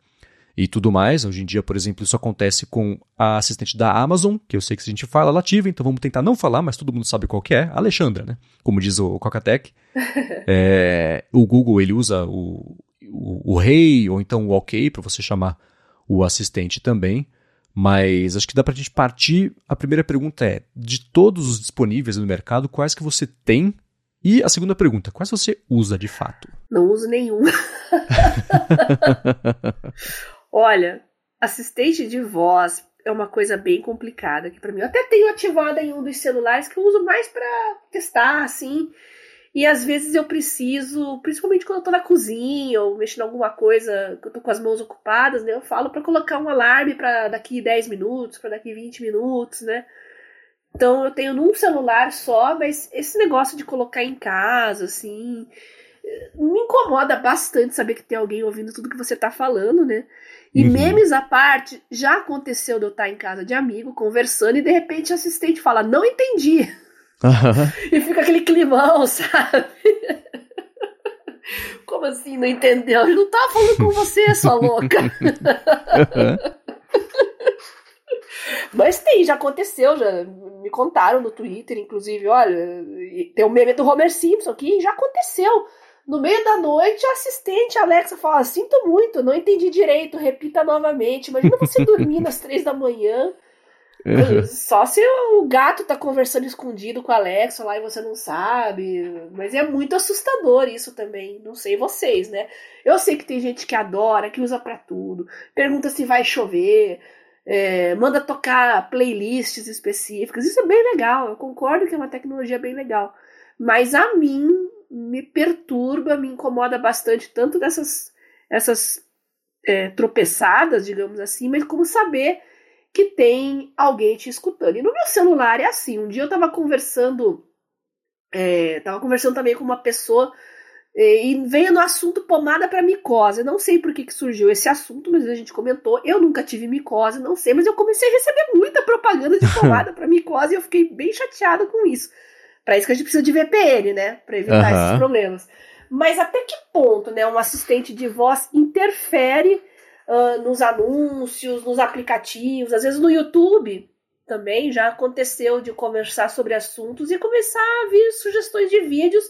e tudo mais. Hoje em dia, por exemplo, isso acontece com a assistente da Amazon, que eu sei que a gente fala, ela ativa, então vamos tentar não falar, mas todo mundo sabe qual que é, a Alexandra, né? Como diz o Cocatec. [LAUGHS] é, o Google, ele usa o, o, o Hey ou então o OK para você chamar o assistente também. Mas acho que dá para a gente partir. A primeira pergunta é: de todos os disponíveis no mercado, quais que você tem? E a segunda pergunta: quais você usa de fato? Não uso nenhum. [LAUGHS] [LAUGHS] Olha, assistente de voz é uma coisa bem complicada aqui para mim. Eu até tenho ativada em um dos celulares que eu uso mais para testar, assim. E às vezes eu preciso, principalmente quando eu tô na cozinha ou mexendo em alguma coisa, que eu tô com as mãos ocupadas, né? Eu falo para colocar um alarme para daqui 10 minutos, para daqui 20 minutos, né? Então eu tenho num celular só, mas esse negócio de colocar em casa, assim, me incomoda bastante saber que tem alguém ouvindo tudo que você tá falando, né? E uhum. memes à parte, já aconteceu de eu estar em casa de amigo, conversando, e de repente o assistente fala, não entendi. Uhum. [LAUGHS] E fica aquele climão, [LAUGHS] sabe? Como assim, não entendeu? Eu não tava falando com você, sua [LAUGHS] louca. Uhum. Mas tem, já aconteceu, já me contaram no Twitter, inclusive, olha, tem o meme do Homer Simpson aqui, já aconteceu. No meio da noite, a assistente Alexa fala: Sinto muito, não entendi direito, repita novamente. Imagina você [LAUGHS] dormindo às três da manhã. Uhum. Só se o gato tá conversando escondido com a Alexa lá e você não sabe. Mas é muito assustador isso também. Não sei vocês, né? Eu sei que tem gente que adora, que usa para tudo. Pergunta se vai chover. É, manda tocar playlists específicas. Isso é bem legal. Eu concordo que é uma tecnologia bem legal. Mas a mim me perturba, me incomoda bastante, tanto dessas essas é, tropeçadas, digamos assim, mas como saber que tem alguém te escutando. E no meu celular é assim. Um dia eu estava conversando, é, tava conversando também com uma pessoa E veio no assunto pomada para micose. Eu não sei por que, que surgiu esse assunto, mas a gente comentou. Eu nunca tive micose, não sei, mas eu comecei a receber muita propaganda de [LAUGHS] pomada para micose e eu fiquei bem chateada com isso. Para isso que a gente precisa de VPN, né? Para evitar uhum. esses problemas. Mas até que ponto, né, um assistente de voz interfere uh, nos anúncios, nos aplicativos, às vezes no YouTube também já aconteceu de conversar sobre assuntos e começar a vir sugestões de vídeos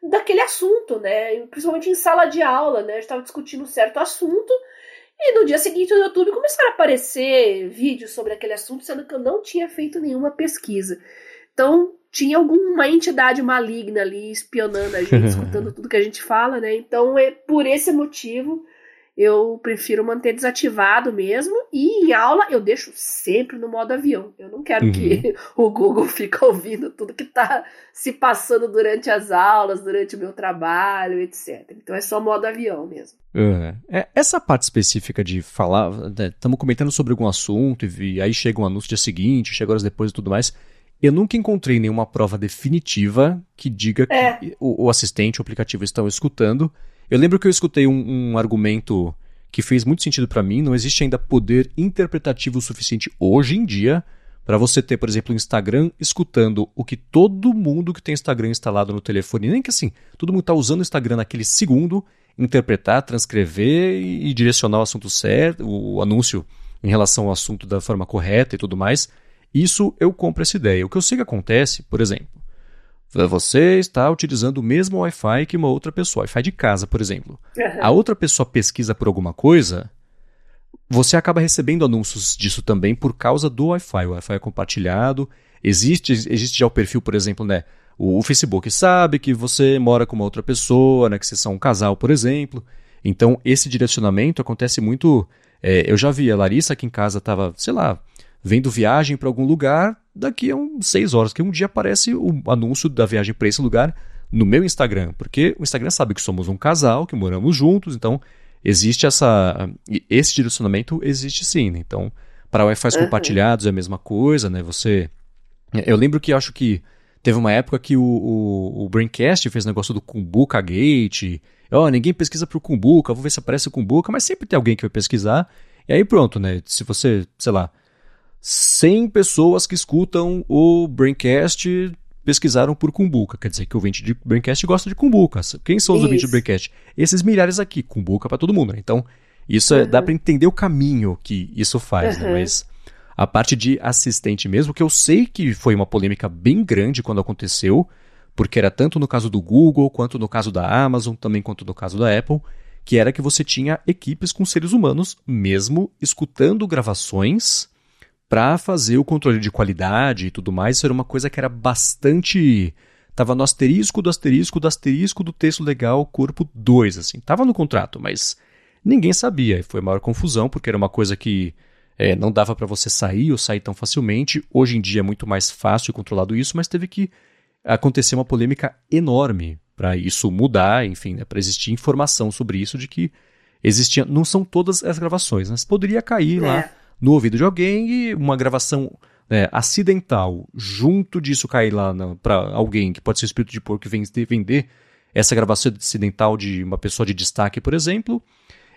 daquele assunto, né? Principalmente em sala de aula, né? A gente estava discutindo um certo assunto e no dia seguinte no YouTube começaram a aparecer vídeos sobre aquele assunto, sendo que eu não tinha feito nenhuma pesquisa. Então, tinha alguma entidade maligna ali espionando a gente, [LAUGHS] escutando tudo que a gente fala, né? Então, é por esse motivo eu prefiro manter desativado mesmo. E em aula eu deixo sempre no modo avião. Eu não quero uhum. que [LAUGHS] o Google [LAUGHS] fique ouvindo tudo que está se passando durante as aulas, durante o meu trabalho, etc. Então é só modo avião mesmo. Uhum. É, essa parte específica de falar, estamos né, comentando sobre algum assunto e aí chega um anúncio dia seguinte, chega horas depois e tudo mais. Eu nunca encontrei nenhuma prova definitiva que diga é. que o, o assistente, o aplicativo estão escutando eu lembro que eu escutei um, um argumento que fez muito sentido para mim. Não existe ainda poder interpretativo suficiente hoje em dia para você ter, por exemplo, o Instagram escutando o que todo mundo que tem Instagram instalado no telefone, nem que assim, todo mundo está usando o Instagram naquele segundo, interpretar, transcrever e, e direcionar o assunto certo, o anúncio em relação ao assunto da forma correta e tudo mais. Isso eu compro essa ideia. O que eu sei que acontece, por exemplo, você está utilizando o mesmo Wi-Fi que uma outra pessoa, Wi-Fi de casa, por exemplo. Uhum. A outra pessoa pesquisa por alguma coisa, você acaba recebendo anúncios disso também por causa do Wi-Fi. O Wi-Fi é compartilhado. Existe, existe já o perfil, por exemplo, né? O, o, Facebook sabe que você mora com uma outra pessoa, né? Que vocês são um casal, por exemplo. Então, esse direcionamento acontece muito. É, eu já vi a Larissa aqui em casa estava, sei lá, vendo viagem para algum lugar, daqui a uns seis horas, que um dia aparece o anúncio da viagem para esse lugar no meu Instagram, porque o Instagram sabe que somos um casal, que moramos juntos, então existe essa esse direcionamento existe sim, né? então para Wi-Fi uhum. compartilhados é a mesma coisa, né? Você eu lembro que acho que teve uma época que o, o, o Braincast fez negócio do Kumbuka Gate, ó, oh, ninguém pesquisa pro Kumbuka, vou ver se aparece o Kumbuka, mas sempre tem alguém que vai pesquisar. E aí pronto, né? Se você, sei lá, 100 pessoas que escutam o Braincast pesquisaram por Cumbuca. Quer dizer que o ouvinte de Braincast gosta de Cumbuca. Quem são os isso. ouvintes de Braincast? Esses milhares aqui, Cumbuca para todo mundo. Né? Então, isso uhum. é, dá para entender o caminho que isso faz, uhum. né? Mas a parte de assistente mesmo, que eu sei que foi uma polêmica bem grande quando aconteceu, porque era tanto no caso do Google, quanto no caso da Amazon, também quanto no caso da Apple, que era que você tinha equipes com seres humanos mesmo escutando gravações para fazer o controle de qualidade e tudo mais, isso era uma coisa que era bastante. Tava no asterisco do asterisco do asterisco do texto legal, corpo 2, assim. Tava no contrato, mas ninguém sabia. E foi a maior confusão, porque era uma coisa que é, não dava para você sair ou sair tão facilmente. Hoje em dia é muito mais fácil controlado isso, mas teve que acontecer uma polêmica enorme para isso mudar, enfim, né, para existir informação sobre isso de que existia. Não são todas as gravações, mas poderia cair é. lá no ouvido de alguém e uma gravação né, acidental, junto disso cair lá para alguém que pode ser espírito de porco que vender essa gravação acidental de uma pessoa de destaque, por exemplo,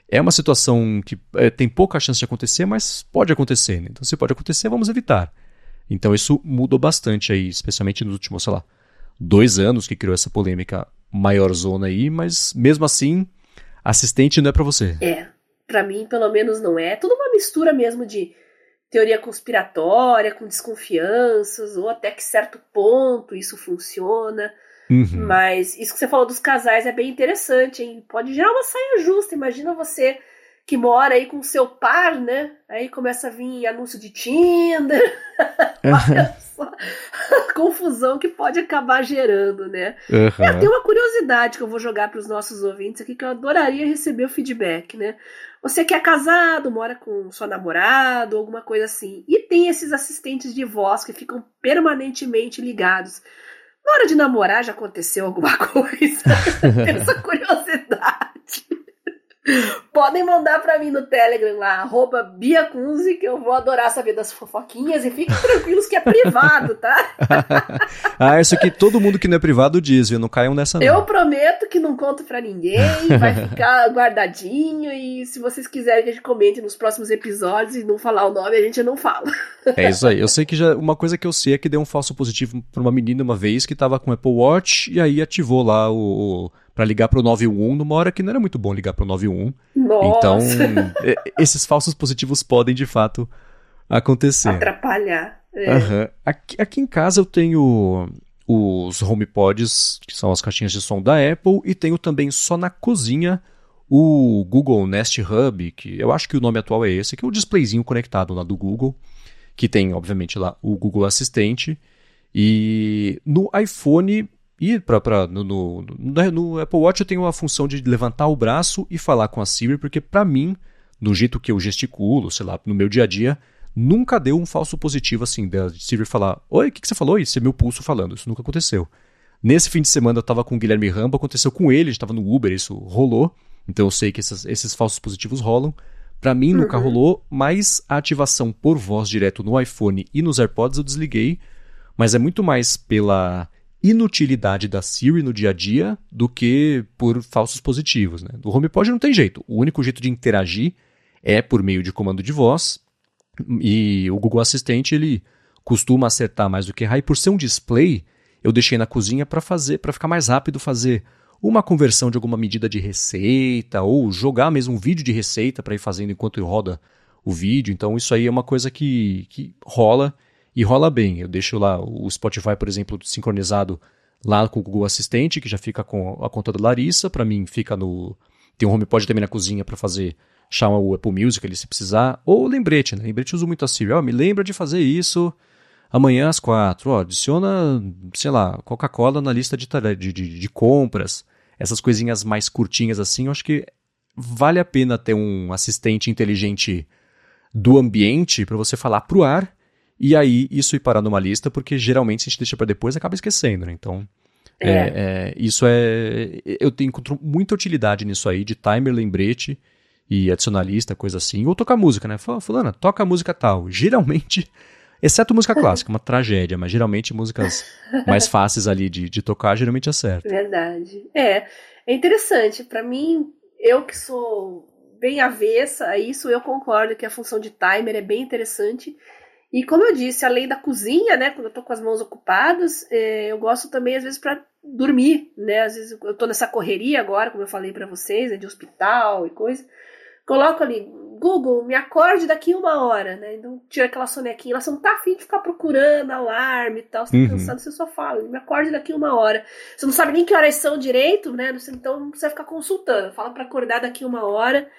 é uma situação que é, tem pouca chance de acontecer, mas pode acontecer. Né? Então, se pode acontecer, vamos evitar. Então, isso mudou bastante aí, especialmente nos últimos, sei lá, dois anos que criou essa polêmica maior zona aí, mas mesmo assim, assistente não é para você. É para mim, pelo menos, não é. É tudo uma mistura mesmo de teoria conspiratória, com desconfianças, ou até que certo ponto isso funciona. Uhum. Mas isso que você falou dos casais é bem interessante, hein? Pode gerar uma saia justa. Imagina você que mora aí com seu par, né? Aí começa a vir anúncio de Tinder. [LAUGHS] [LAUGHS] Olha só a confusão que pode acabar gerando, né? Uhum. É, tem uma curiosidade que eu vou jogar para os nossos ouvintes aqui que eu adoraria receber o feedback, né? Você que é casado, mora com sua namorada, alguma coisa assim, e tem esses assistentes de voz que ficam permanentemente ligados. Na hora de namorar já aconteceu alguma [LAUGHS] coisa? Essa curiosidade. [LAUGHS] [LAUGHS] Podem mandar para mim no Telegram lá, arroba Bia Kunze, que eu vou adorar saber das fofoquinhas e fiquem [LAUGHS] tranquilos que é privado, tá? [LAUGHS] ah, isso aqui todo mundo que não é privado diz, viu? Não caiam nessa não. Eu prometo que não conto para ninguém, vai ficar guardadinho e se vocês quiserem que a gente comente nos próximos episódios e não falar o nome, a gente não fala. é isso aí. Eu sei que já uma coisa que eu sei é que deu um falso positivo pra uma menina uma vez que tava com Apple Watch e aí ativou lá o para ligar pro 91 numa hora que não era muito bom ligar pro 91. Nossa. [LAUGHS] Então, esses falsos positivos podem de fato acontecer. Atrapalhar. É. Uhum. Aqui, aqui em casa eu tenho os HomePods, que são as caixinhas de som da Apple, e tenho também só na cozinha o Google Nest Hub, que eu acho que o nome atual é esse, que é o displayzinho conectado lá do Google, que tem, obviamente, lá o Google Assistente. E no iPhone e pra, pra, no, no, no, Apple Watch eu tenho a função de levantar o braço e falar com a Siri, porque para mim, do jeito que eu gesticulo, sei lá, no meu dia a dia, nunca deu um falso positivo assim, da Siri falar: Oi, o que, que, você falou? Isso é meu pulso falando. Isso nunca aconteceu. Nesse fim de semana eu tava com o Guilherme Rambo, aconteceu com ele, a gente tava no Uber, isso rolou. Então eu sei que esses, esses falsos positivos rolam. Para mim nunca uhum. rolou, mas a ativação por voz direto no iPhone e nos AirPods eu desliguei. Mas é muito mais pela inutilidade da Siri no dia a dia do que por falsos positivos. Né? Do HomePod não tem jeito. O único jeito de interagir é por meio de comando de voz. E o Google Assistente ele costuma acertar mais do que errar. E por ser um display, eu deixei na cozinha para fazer, para ficar mais rápido fazer uma conversão de alguma medida de receita ou jogar mesmo um vídeo de receita para ir fazendo enquanto roda o vídeo. Então isso aí é uma coisa que, que rola e rola bem. Eu deixo lá o Spotify, por exemplo, sincronizado lá com o Google Assistente, que já fica com a conta da Larissa. Para mim, fica no. Tem um HomePod também na cozinha para fazer. Chama o Apple Music ali se precisar. Ou lembrete, né? Lembrete uso muito a Siri. Oh, me lembra de fazer isso amanhã às quatro. Oh, adiciona, sei lá, Coca-Cola na lista de, de, de, de compras. Essas coisinhas mais curtinhas assim, eu acho que vale a pena ter um assistente inteligente do ambiente para você falar pro ar e aí isso ir parar numa lista, porque geralmente se a gente deixa para depois acaba esquecendo, né? Então, é. É, é, isso é. Eu tenho, encontro muita utilidade nisso aí, de timer, lembrete e adicionar lista, coisa assim. Ou tocar música, né? Fala, fulana, toca música tal. [LAUGHS] Geralmente, exceto música clássica, uma tragédia, mas geralmente músicas mais [LAUGHS] fáceis ali de, de tocar, geralmente acerta. Verdade. É, é interessante. para mim, eu que sou bem avessa a isso, eu concordo que a função de timer é bem interessante. E como eu disse, além da cozinha, né, quando eu tô com as mãos ocupadas, é, eu gosto também às vezes para dormir, né? Às vezes eu tô nessa correria agora, como eu falei para vocês, né, de hospital e coisa. Coloco ali, Google, me acorde daqui uma hora, né? Então tira aquela sonequinha. Você não tá afim de ficar procurando alarme e tal, você tá uhum. cansado, você só fala, me acorde daqui uma hora. Você não sabe nem que horas são direito, né? Então não precisa ficar consultando. Fala para acordar daqui uma hora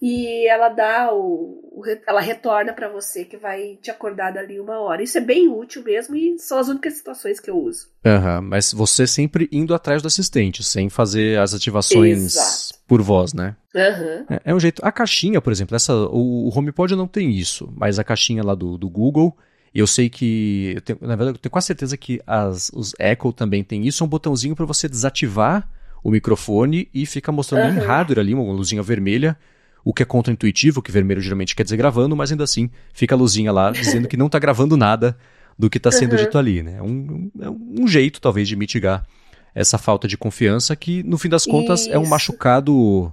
e ela dá o, ela retorna para você que vai te acordar dali uma hora. Isso é bem útil mesmo e são as únicas situações que eu uso. Uhum, mas você sempre indo atrás do assistente, sem fazer as ativações Exato. por voz, né? Uhum. É, é, um jeito. A caixinha, por exemplo, essa, o, o HomePod não tem isso, mas a caixinha lá do, do Google, eu sei que, eu tenho, na verdade, eu tenho quase certeza que as, os Echo também tem isso, é um botãozinho para você desativar o microfone e fica mostrando uhum. em hardware ali, uma luzinha vermelha o que é contra-intuitivo, que vermelho geralmente quer dizer gravando, mas ainda assim fica a luzinha lá dizendo que não está gravando nada do que está sendo uhum. dito ali. Né? É um, é um jeito, talvez, de mitigar essa falta de confiança que, no fim das contas, Isso. é um machucado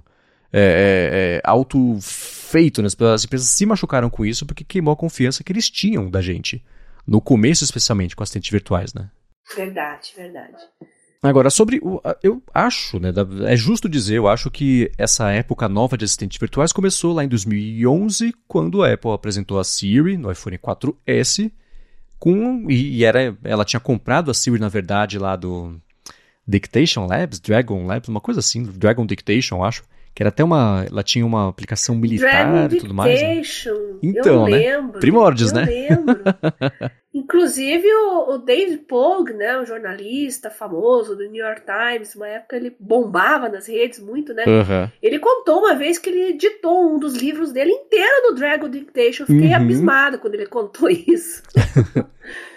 é, é, é, auto-feito. Né? As empresas se machucaram com isso porque queimou a confiança que eles tinham da gente. No começo, especialmente, com assistentes virtuais, né? Verdade, verdade. Agora, sobre o. Eu acho, né? É justo dizer, eu acho que essa época nova de assistentes virtuais começou lá em 2011, quando a Apple apresentou a Siri no iPhone 4S. Com, e, e era, ela tinha comprado a Siri, na verdade, lá do Dictation Labs, Dragon Labs, uma coisa assim, Dragon Dictation, acho. Que era até uma. Ela tinha uma aplicação militar e tudo mais. Né? Então, eu né? Lembro, Primórdios, eu né? Lembro. [LAUGHS] Inclusive o, o David Pogue, né, um jornalista famoso do New York Times, uma época ele bombava nas redes muito, né? Uhum. Ele contou uma vez que ele editou um dos livros dele inteiro do Dragon Dictation. Eu fiquei uhum. abismada quando ele contou isso. [LAUGHS]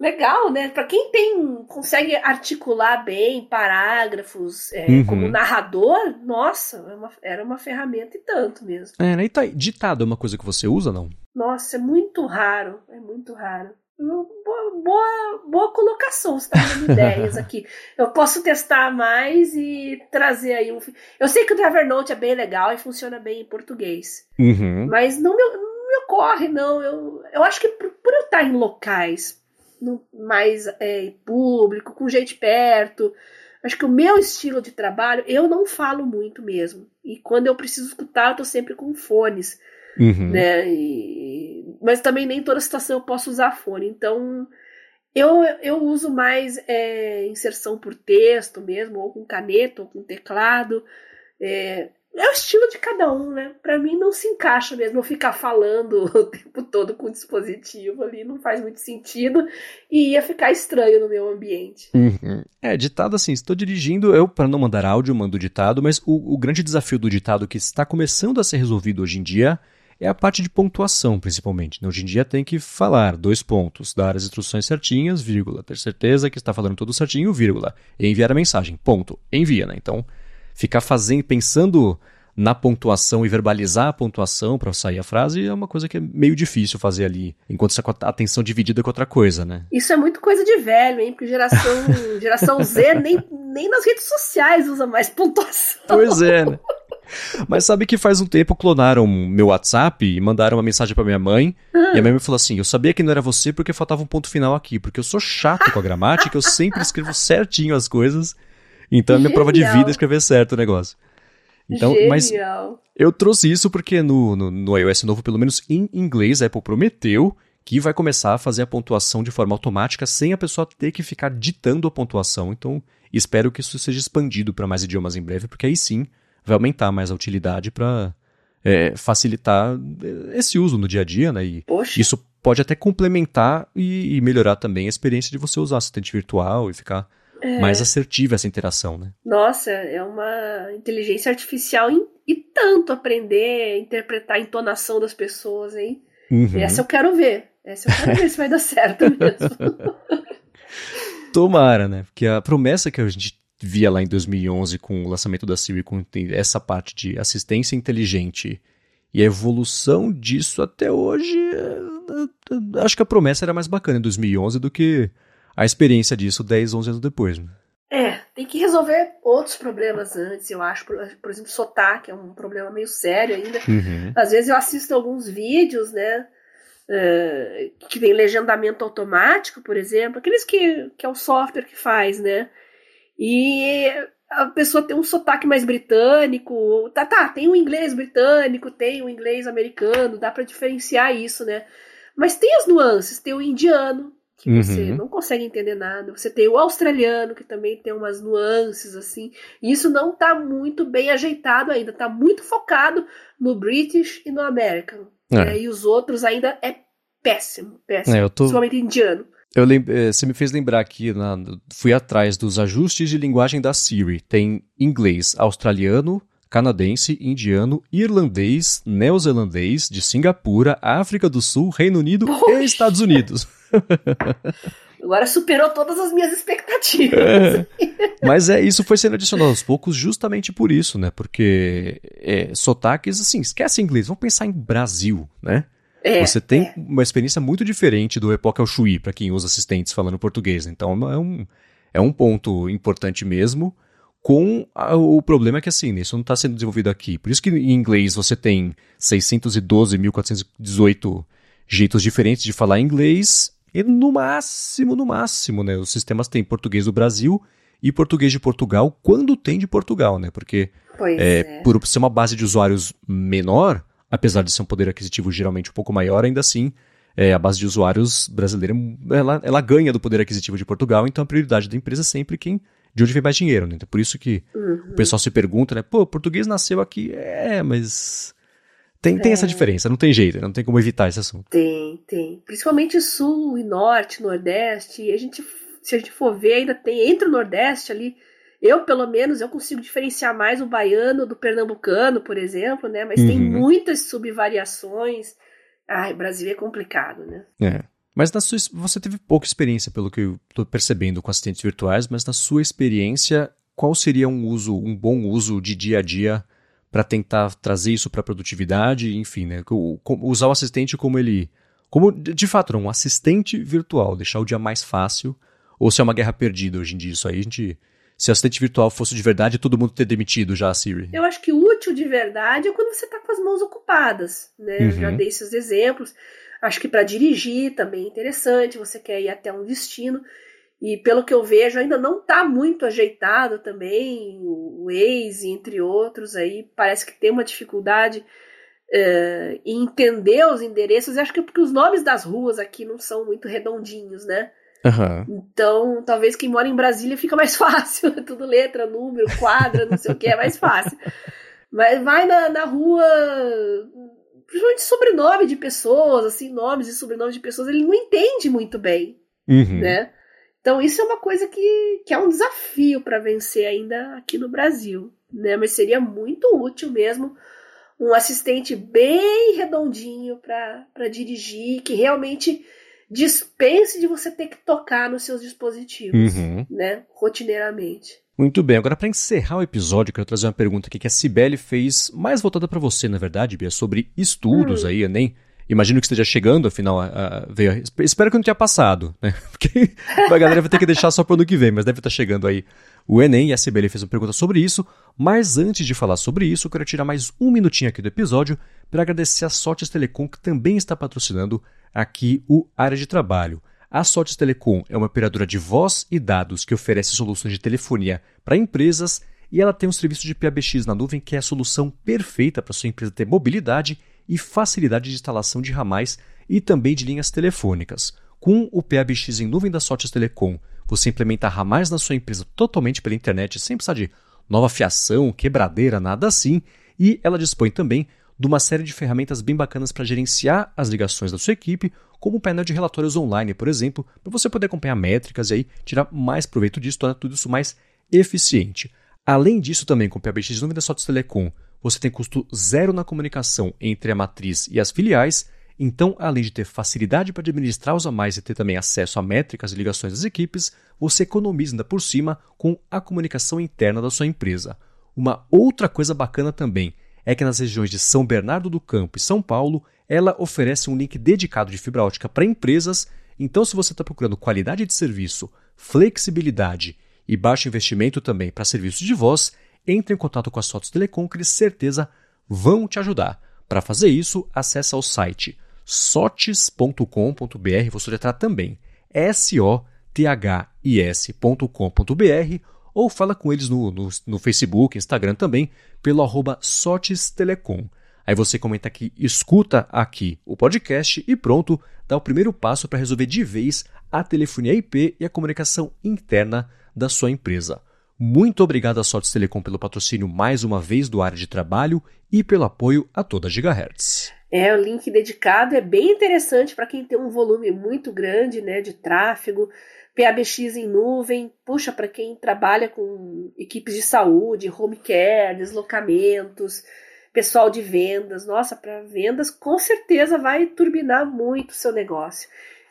legal, né? Para quem tem consegue articular bem parágrafos é, uhum. como narrador, nossa, era é uma, era uma ferramenta e tanto mesmo. É, né? E tá, ditado é uma coisa que você usa, não? Nossa, é muito raro, é muito raro. Boa, boa, boa colocação, você tá dando [LAUGHS] ideias aqui. Eu posso testar mais e trazer aí um. Eu sei que o Evernote é bem legal e funciona bem em português. Uhum. Mas não me, não me ocorre, não. Eu, eu acho que por, por eu estar em locais no, mais é, público, com gente perto. Acho que o meu estilo de trabalho, eu não falo muito mesmo. E quando eu preciso escutar, eu tô sempre com fones. Uhum. Né? E, mas também nem toda situação eu posso usar fone. Então, eu, eu uso mais é, inserção por texto mesmo, ou com caneta, ou com teclado. É, é o estilo de cada um, né? Para mim não se encaixa mesmo ficar falando [LAUGHS] o tempo todo com o dispositivo ali, não faz muito sentido e ia ficar estranho no meu ambiente. Uhum. É, ditado assim, estou dirigindo, eu para não mandar áudio mando ditado, mas o, o grande desafio do ditado que está começando a ser resolvido hoje em dia é a parte de pontuação, principalmente. Né? Hoje em dia tem que falar dois pontos, dar as instruções certinhas, vírgula, ter certeza que está falando tudo certinho, vírgula, enviar a mensagem, ponto. Envia, né? Então, ficar fazendo, pensando na pontuação e verbalizar a pontuação para sair a frase é uma coisa que é meio difícil fazer ali, enquanto você com a atenção dividida com outra coisa, né? Isso é muito coisa de velho, hein? Porque geração, [LAUGHS] geração Z nem, nem nas redes sociais usa mais pontuação. Pois é, né? Mas sabe que faz um tempo clonaram meu WhatsApp e mandaram uma mensagem para minha mãe. E a minha mãe falou assim: Eu sabia que não era você porque faltava um ponto final aqui, porque eu sou chato com a gramática, eu sempre escrevo certinho as coisas. Então é minha prova de vida escrever certo o negócio. Então, Genial. mas eu trouxe isso porque no, no, no iOS novo, pelo menos em inglês, a Apple prometeu que vai começar a fazer a pontuação de forma automática sem a pessoa ter que ficar ditando a pontuação. Então, espero que isso seja expandido para mais idiomas em breve, porque aí sim vai aumentar mais a utilidade para é, facilitar esse uso no dia a dia, né? E Poxa. isso pode até complementar e, e melhorar também a experiência de você usar assistente virtual e ficar é. mais assertiva essa interação, né? Nossa, é uma inteligência artificial e, e tanto aprender, interpretar a entonação das pessoas, hein? Uhum. Essa eu quero ver. Essa eu quero ver se vai dar certo [LAUGHS] mesmo. Tomara, né? Porque a promessa que a gente via lá em 2011 com o lançamento da Siri, com essa parte de assistência inteligente e a evolução disso até hoje, é, é, acho que a promessa era mais bacana em 2011 do que a experiência disso 10, 11 anos depois. Né? É, tem que resolver outros problemas antes, eu acho. Por, por exemplo, sotaque é um problema meio sério ainda. Uhum. Às vezes eu assisto alguns vídeos, né? Uh, que tem legendamento automático, por exemplo, aqueles que, que é o software que faz, né? E a pessoa tem um sotaque mais britânico, tá, tá, tem o um inglês britânico, tem o um inglês americano, dá para diferenciar isso, né? Mas tem as nuances, tem o indiano, que uhum. você não consegue entender nada. Você tem o australiano, que também tem umas nuances, assim. E isso não tá muito bem ajeitado ainda. Tá muito focado no British e no American. É. Né? E os outros ainda é péssimo, péssimo. É, eu tô... Principalmente indiano. Eu eh, você me fez lembrar aqui, na, fui atrás dos ajustes de linguagem da Siri. Tem inglês, australiano, canadense, indiano, irlandês, neozelandês, de Singapura, África do Sul, Reino Unido Poxa. e Estados Unidos. [LAUGHS] Agora superou todas as minhas expectativas. É. Mas é, isso foi sendo adicionado aos poucos justamente por isso, né? Porque é, sotaques, assim, esquece inglês, vamos pensar em Brasil, né? É, Você tem é. uma experiência muito diferente do Epoca ao Chuí, para quem usa assistentes falando português. Então é um, é um ponto importante mesmo, com a, o problema que, assim, isso não está sendo desenvolvido aqui. Por isso que em inglês você tem 612.418 jeitos diferentes de falar inglês, e no máximo, no máximo, né, os sistemas têm português do Brasil e português de Portugal, quando tem de Portugal, né, porque é, é. por ser uma base de usuários menor, apesar de ser um poder aquisitivo geralmente um pouco maior, ainda assim, é, a base de usuários brasileira ela, ela ganha do poder aquisitivo de Portugal, então a prioridade da empresa é sempre quem de onde vem mais dinheiro, né? Então, por isso que uhum. o pessoal se pergunta, né? Pô, português nasceu aqui, é, mas tem, tem é. essa diferença, não tem jeito, não tem como evitar esse assunto. Tem, tem. Principalmente sul e norte, nordeste, a gente, se a gente for ver, ainda tem entre o nordeste ali, eu, pelo menos, eu consigo diferenciar mais o baiano do pernambucano, por exemplo, né? Mas uhum. tem muitas subvariações. Ai, Brasil é complicado, né? É. Mas na sua, você teve pouca experiência, pelo que eu estou percebendo, com assistentes virtuais, mas na sua experiência, qual seria um uso, um bom uso de dia a dia para tentar trazer isso para a produtividade, enfim, né? Usar o assistente como ele. Como, de fato, um assistente virtual, deixar o dia mais fácil, ou se é uma guerra perdida hoje em dia, isso aí a gente. Se o assistente virtual fosse de verdade, todo mundo ter demitido já a Siri. Eu acho que útil de verdade é quando você está com as mãos ocupadas, né? Uhum. Eu já uhum. dei esses exemplos. Acho que para dirigir também é interessante, você quer ir até um destino. E pelo que eu vejo, ainda não está muito ajeitado também. O Waze, entre outros, aí parece que tem uma dificuldade uh, em entender os endereços. Eu acho que é porque os nomes das ruas aqui não são muito redondinhos, né? Uhum. Então, talvez quem mora em Brasília fica mais [LAUGHS] fácil. Tudo letra, número, quadra, não sei o que, é mais fácil. Mas vai na, na rua principalmente sobrenome de pessoas, assim, nomes e sobrenomes de pessoas, ele não entende muito bem, uhum. né? Então isso é uma coisa que, que é um desafio para vencer ainda aqui no Brasil, né? Mas seria muito útil mesmo um assistente bem redondinho para dirigir, que realmente dispense de você ter que tocar nos seus dispositivos, uhum. né? Rotineiramente. Muito bem, agora para encerrar o episódio, quero trazer uma pergunta aqui que a Cibele fez, mais voltada para você, na verdade, Bia, sobre estudos hum. aí, Enem. Imagino que esteja chegando, afinal, a, a, veio, espero que não tenha passado, né? [LAUGHS] Porque a galera vai ter que deixar só para o ano que vem, mas deve estar chegando aí o Enem e a Cibele fez uma pergunta sobre isso. Mas antes de falar sobre isso, eu quero tirar mais um minutinho aqui do episódio para agradecer a Sortes Telecom, que também está patrocinando aqui o Área de Trabalho. A Sotes Telecom é uma operadora de voz e dados que oferece soluções de telefonia para empresas e ela tem um serviço de PABX na nuvem que é a solução perfeita para sua empresa ter mobilidade e facilidade de instalação de ramais e também de linhas telefônicas. Com o PABX em nuvem da Sotes Telecom, você implementa ramais na sua empresa totalmente pela internet, sem precisar de nova fiação, quebradeira, nada assim, e ela dispõe também de uma série de ferramentas bem bacanas para gerenciar as ligações da sua equipe, como um painel de relatórios online, por exemplo, para você poder acompanhar métricas e aí tirar mais proveito disso, tornar tudo isso mais eficiente. Além disso, também com o PBX Nuvem da Sotos Telecom, você tem custo zero na comunicação entre a matriz e as filiais, então, além de ter facilidade para administrar os a mais e ter também acesso a métricas e ligações das equipes, você economiza ainda por cima com a comunicação interna da sua empresa. Uma outra coisa bacana também é que nas regiões de São Bernardo do Campo e São Paulo, ela oferece um link dedicado de fibra ótica para empresas. Então, se você está procurando qualidade de serviço, flexibilidade e baixo investimento também para serviços de voz, entre em contato com a Sotos Telecom, que eles certeza vão te ajudar. Para fazer isso, acesse o site sotes.com.br, vou soletrar também, S-O-T-H-I-S.com.br ou fala com eles no, no, no Facebook, Instagram também, pelo arroba Telecom. Aí você comenta que escuta aqui o podcast e pronto, dá o primeiro passo para resolver de vez a telefonia IP e a comunicação interna da sua empresa. Muito obrigado à Sortes Telecom pelo patrocínio mais uma vez do área de trabalho e pelo apoio a toda a Gigahertz. É, o link dedicado é bem interessante para quem tem um volume muito grande né, de tráfego. PABX em nuvem, puxa, para quem trabalha com equipes de saúde, home care, deslocamentos, pessoal de vendas. Nossa, para vendas com certeza vai turbinar muito o seu negócio.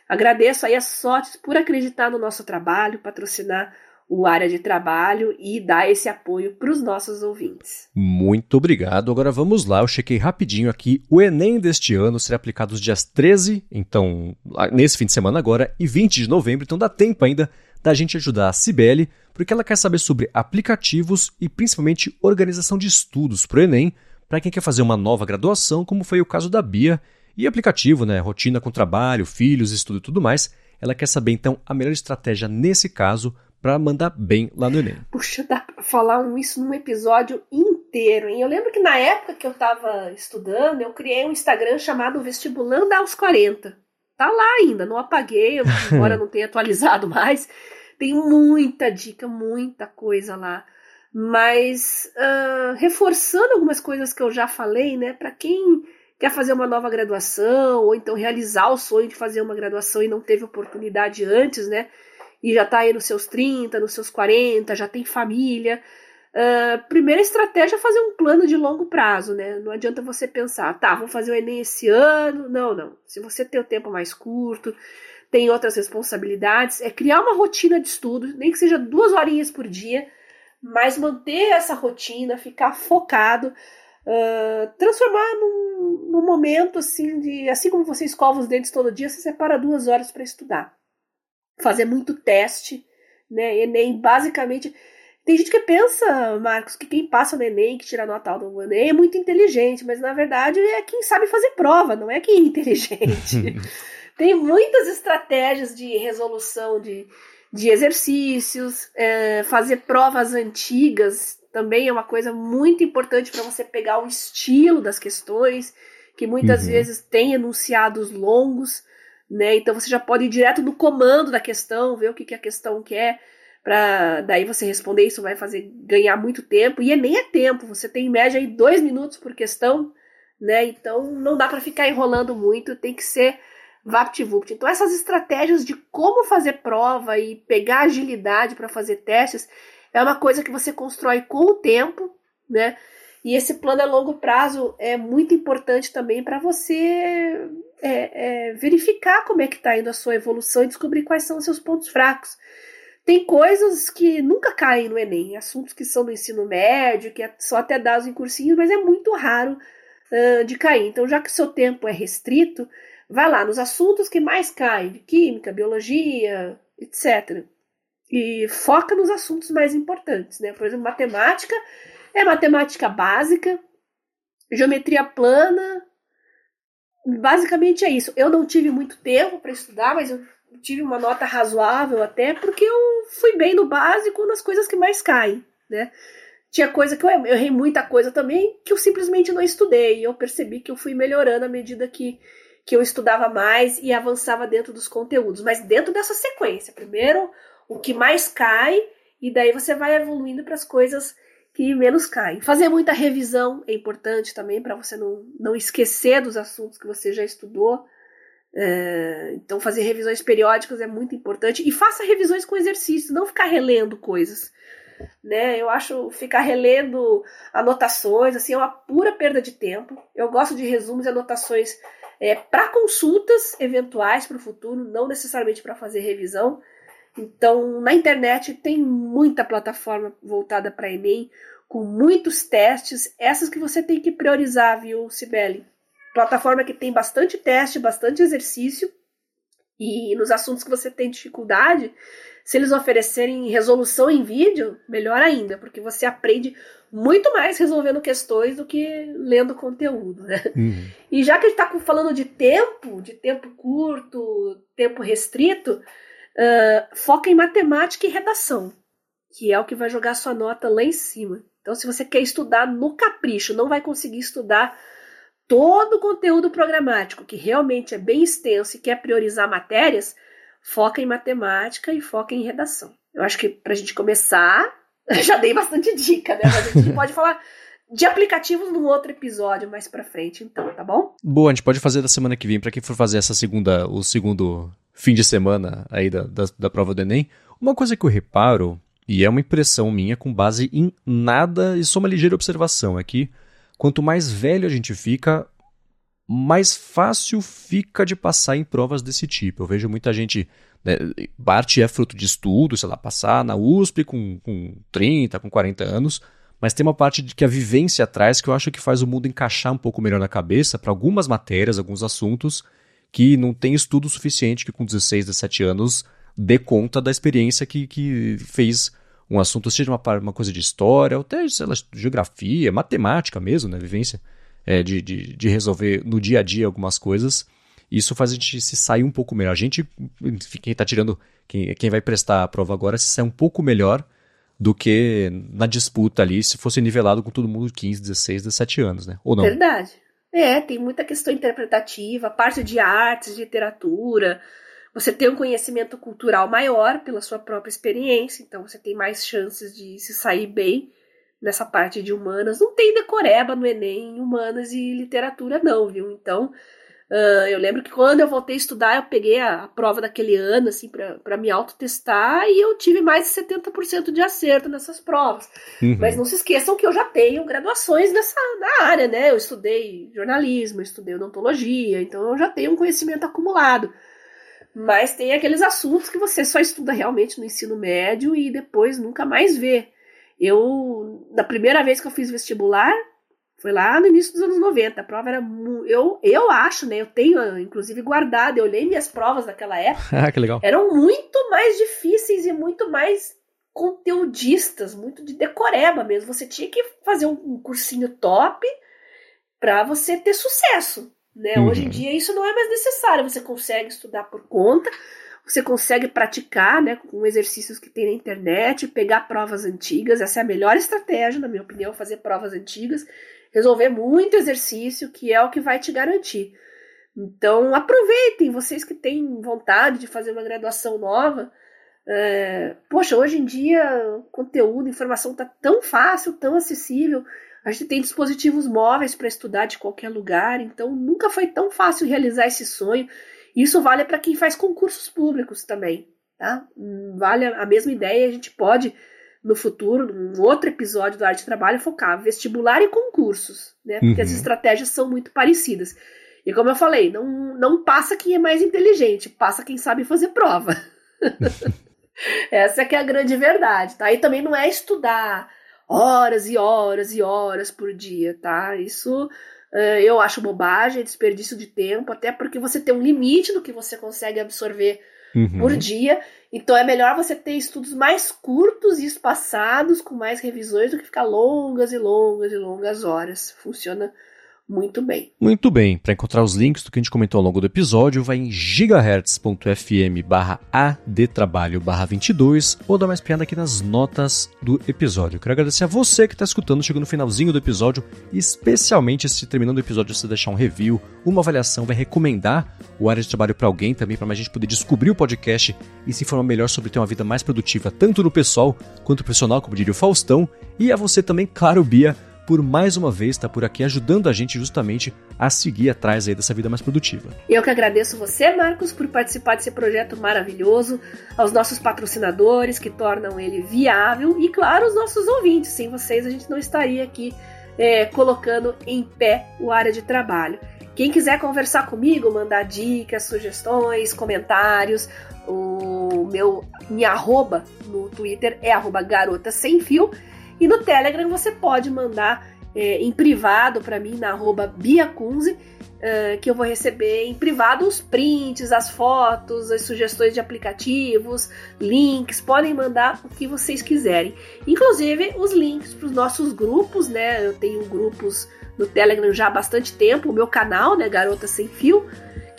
Agradeço aí a sorte por acreditar no nosso trabalho, patrocinar o área de trabalho e dar esse apoio para os nossos ouvintes. Muito obrigado. Agora vamos lá, eu chequei rapidinho aqui. O Enem deste ano será aplicado os dias 13, então, nesse fim de semana agora, e 20 de novembro, então dá tempo ainda da gente ajudar a Cibele, porque ela quer saber sobre aplicativos e principalmente organização de estudos para o Enem, para quem quer fazer uma nova graduação, como foi o caso da Bia, e aplicativo, né, rotina com trabalho, filhos, estudo e tudo mais. Ela quer saber então a melhor estratégia nesse caso para mandar bem lá no Enem. Puxa, dá pra falar isso num episódio inteiro, hein? Eu lembro que na época que eu estava estudando, eu criei um Instagram chamado Vestibulando aos 40. Tá lá ainda, não apaguei, embora [LAUGHS] não tenha atualizado mais. Tem muita dica, muita coisa lá. Mas uh, reforçando algumas coisas que eu já falei, né? Para quem quer fazer uma nova graduação, ou então realizar o sonho de fazer uma graduação e não teve oportunidade antes, né? E já está aí nos seus 30, nos seus 40, já tem família. Uh, primeira estratégia é fazer um plano de longo prazo, né? Não adianta você pensar, tá, vou fazer o Enem esse ano. Não, não. Se você tem o tempo mais curto, tem outras responsabilidades, é criar uma rotina de estudo, nem que seja duas horinhas por dia, mas manter essa rotina, ficar focado, uh, transformar num, num, momento assim de. Assim como você escova os dentes todo dia, você separa duas horas para estudar. Fazer muito teste, né? Enem, basicamente tem gente que pensa, Marcos, que quem passa no Enem, que tira nota alta no Enem, é muito inteligente, mas na verdade é quem sabe fazer prova, não é quem é inteligente. [LAUGHS] Tem muitas estratégias de resolução de, de exercícios, é, fazer provas antigas também é uma coisa muito importante para você pegar o estilo das questões, que muitas uhum. vezes tem enunciados longos, né? Então você já pode ir direto no comando da questão, ver o que, que a questão quer para daí você responder. Isso vai fazer ganhar muito tempo. E é nem é tempo. Você tem em média aí dois minutos por questão né? Então não dá para ficar enrolando muito. Tem que ser VaptVupt. Então essas estratégias de como fazer prova e pegar agilidade para fazer testes é uma coisa que você constrói com o tempo né e esse plano a longo prazo é muito importante também para você é, é, verificar como é que está indo a sua evolução e descobrir quais são os seus pontos fracos tem coisas que nunca caem no Enem, assuntos que são do ensino médio, que é são até dados em cursinhos, mas é muito raro uh, de cair. Então, já que o seu tempo é restrito, vai lá nos assuntos que mais caem, química, biologia, etc. E foca nos assuntos mais importantes, né? Por exemplo, matemática é matemática básica, geometria plana, basicamente é isso. Eu não tive muito tempo para estudar, mas eu tive uma nota razoável até, porque eu fui bem no básico nas coisas que mais caem, né? Tinha coisa que eu, errei muita coisa também que eu simplesmente não estudei. E eu percebi que eu fui melhorando à medida que, que eu estudava mais e avançava dentro dos conteúdos. Mas dentro dessa sequência. Primeiro, o que mais cai, e daí você vai evoluindo para as coisas que menos caem. Fazer muita revisão é importante também para você não, não esquecer dos assuntos que você já estudou. É, então, fazer revisões periódicas é muito importante. E faça revisões com exercícios, não ficar relendo coisas. Né? Eu acho ficar relendo anotações assim é uma pura perda de tempo. Eu gosto de resumos e anotações é, para consultas eventuais para o futuro, não necessariamente para fazer revisão. Então, na internet tem muita plataforma voltada para Enem, com muitos testes, essas que você tem que priorizar, viu, Sibeli? plataforma que tem bastante teste, bastante exercício, e nos assuntos que você tem dificuldade, se eles oferecerem resolução em vídeo, melhor ainda, porque você aprende muito mais resolvendo questões do que lendo conteúdo. Né? Uhum. E já que a gente está falando de tempo, de tempo curto, tempo restrito, uh, foca em matemática e redação, que é o que vai jogar sua nota lá em cima. Então, se você quer estudar no capricho, não vai conseguir estudar todo o conteúdo programático, que realmente é bem extenso e quer priorizar matérias, foca em matemática e foca em redação. Eu acho que para a gente começar, [LAUGHS] já dei bastante dica, né? Mas a gente pode falar de aplicativos num outro episódio mais para frente, então, tá bom? Boa, a gente pode fazer da semana que vem para quem for fazer essa segunda, o segundo fim de semana aí da, da, da prova do Enem. Uma coisa que eu reparo, e é uma impressão minha com base em nada e só uma ligeira observação, é Quanto mais velho a gente fica, mais fácil fica de passar em provas desse tipo. Eu vejo muita gente. Né, é fruto de estudo, sei lá, passar na USP com, com 30, com 40 anos, mas tem uma parte de que a vivência traz que eu acho que faz o mundo encaixar um pouco melhor na cabeça para algumas matérias, alguns assuntos que não tem estudo suficiente que com 16, 17 anos dê conta da experiência que, que fez um assunto, seja uma, uma coisa de história, ou até sei lá, geografia, matemática mesmo, né? Vivência é, de, de, de resolver no dia a dia algumas coisas. Isso faz a gente se sair um pouco melhor. A gente, quem está tirando, quem, quem vai prestar a prova agora, se sai um pouco melhor do que na disputa ali, se fosse nivelado com todo mundo de 15, 16, 17 anos, né? Ou não? Verdade. É, tem muita questão interpretativa, parte de artes, de literatura, você tem um conhecimento cultural maior pela sua própria experiência, então você tem mais chances de se sair bem nessa parte de humanas. Não tem decoreba no Enem, humanas e literatura, não, viu? Então, Uh, eu lembro que quando eu voltei a estudar, eu peguei a, a prova daquele ano, assim, para me autotestar, e eu tive mais de 70% de acerto nessas provas. Uhum. Mas não se esqueçam que eu já tenho graduações nessa na área, né? Eu estudei jornalismo, eu estudei odontologia, então eu já tenho um conhecimento acumulado. Mas tem aqueles assuntos que você só estuda realmente no ensino médio e depois nunca mais vê. Eu, na primeira vez que eu fiz vestibular, foi lá no início dos anos 90. A prova era. Eu, eu acho, né? Eu tenho, inclusive, guardado. Eu olhei minhas provas daquela [LAUGHS] época. ah, que legal. Eram muito mais difíceis e muito mais conteudistas, muito de decoreba mesmo. Você tinha que fazer um cursinho top para você ter sucesso. Né? Uhum. Hoje em dia isso não é mais necessário. Você consegue estudar por conta, você consegue praticar né, com exercícios que tem na internet, pegar provas antigas. Essa é a melhor estratégia, na minha opinião, fazer provas antigas resolver muito exercício, que é o que vai te garantir. Então, aproveitem, vocês que têm vontade de fazer uma graduação nova. É, poxa, hoje em dia, conteúdo, informação está tão fácil, tão acessível. A gente tem dispositivos móveis para estudar de qualquer lugar, então nunca foi tão fácil realizar esse sonho. Isso vale para quem faz concursos públicos também, tá? Vale a mesma ideia, a gente pode no futuro, num outro episódio do Arte de Trabalho, focar vestibular e concursos, né? Porque uhum. as estratégias são muito parecidas. E como eu falei, não, não passa quem é mais inteligente, passa quem sabe fazer prova. [LAUGHS] Essa é que é a grande verdade, tá? E também não é estudar horas e horas e horas por dia, tá? Isso uh, eu acho bobagem, é desperdício de tempo, até porque você tem um limite do que você consegue absorver uhum. por dia. Então é melhor você ter estudos mais curtos e espaçados, com mais revisões, do que ficar longas e longas e longas horas. Funciona muito bem. Muito bem. Para encontrar os links do que a gente comentou ao longo do episódio, vai em gigahertz.fm barra adtrabalho barra 22 ou dá mais piada aqui nas notas do episódio. quero agradecer a você que está escutando, chegando no finalzinho do episódio, especialmente se terminando o episódio você deixar um review, uma avaliação, vai recomendar o área de trabalho para alguém também, para a gente poder descobrir o podcast e se informar melhor sobre ter uma vida mais produtiva, tanto no pessoal quanto no profissional, como diria o Faustão. E a você também, claro, Bia, por mais uma vez estar tá por aqui ajudando a gente justamente a seguir atrás aí dessa vida mais produtiva. Eu que agradeço você, Marcos, por participar desse projeto maravilhoso, aos nossos patrocinadores que tornam ele viável e, claro, os nossos ouvintes. Sem vocês a gente não estaria aqui é, colocando em pé o área de trabalho. Quem quiser conversar comigo, mandar dicas, sugestões, comentários, o meu minha arroba no Twitter é arroba garota sem fio e no Telegram você pode mandar é, em privado para mim, na arroba biacunze, é, que eu vou receber em privado os prints, as fotos, as sugestões de aplicativos, links, podem mandar o que vocês quiserem. Inclusive os links para os nossos grupos, né? Eu tenho grupos no Telegram já há bastante tempo, o meu canal, né, Garota Sem Fio,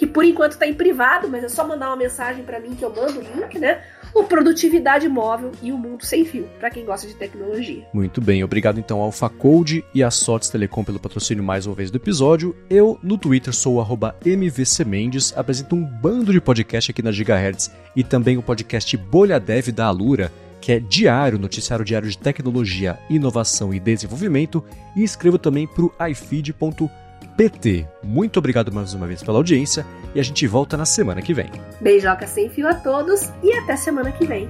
que por enquanto está em privado, mas é só mandar uma mensagem para mim que eu mando o link, né? o Produtividade Móvel e o Mundo Sem Fio, para quem gosta de tecnologia. Muito bem, obrigado então ao Facode e à Sotes Telecom pelo patrocínio mais uma vez do episódio. Eu, no Twitter, sou MVCMendes, apresento um bando de podcast aqui na Gigahertz e também o podcast Bolha Dev da Alura, que é diário, noticiário diário de tecnologia, inovação e desenvolvimento, e escrevo também para o ifeed.com PT. Muito obrigado mais uma vez pela audiência e a gente volta na semana que vem. Beijoca sem fio a todos e até semana que vem.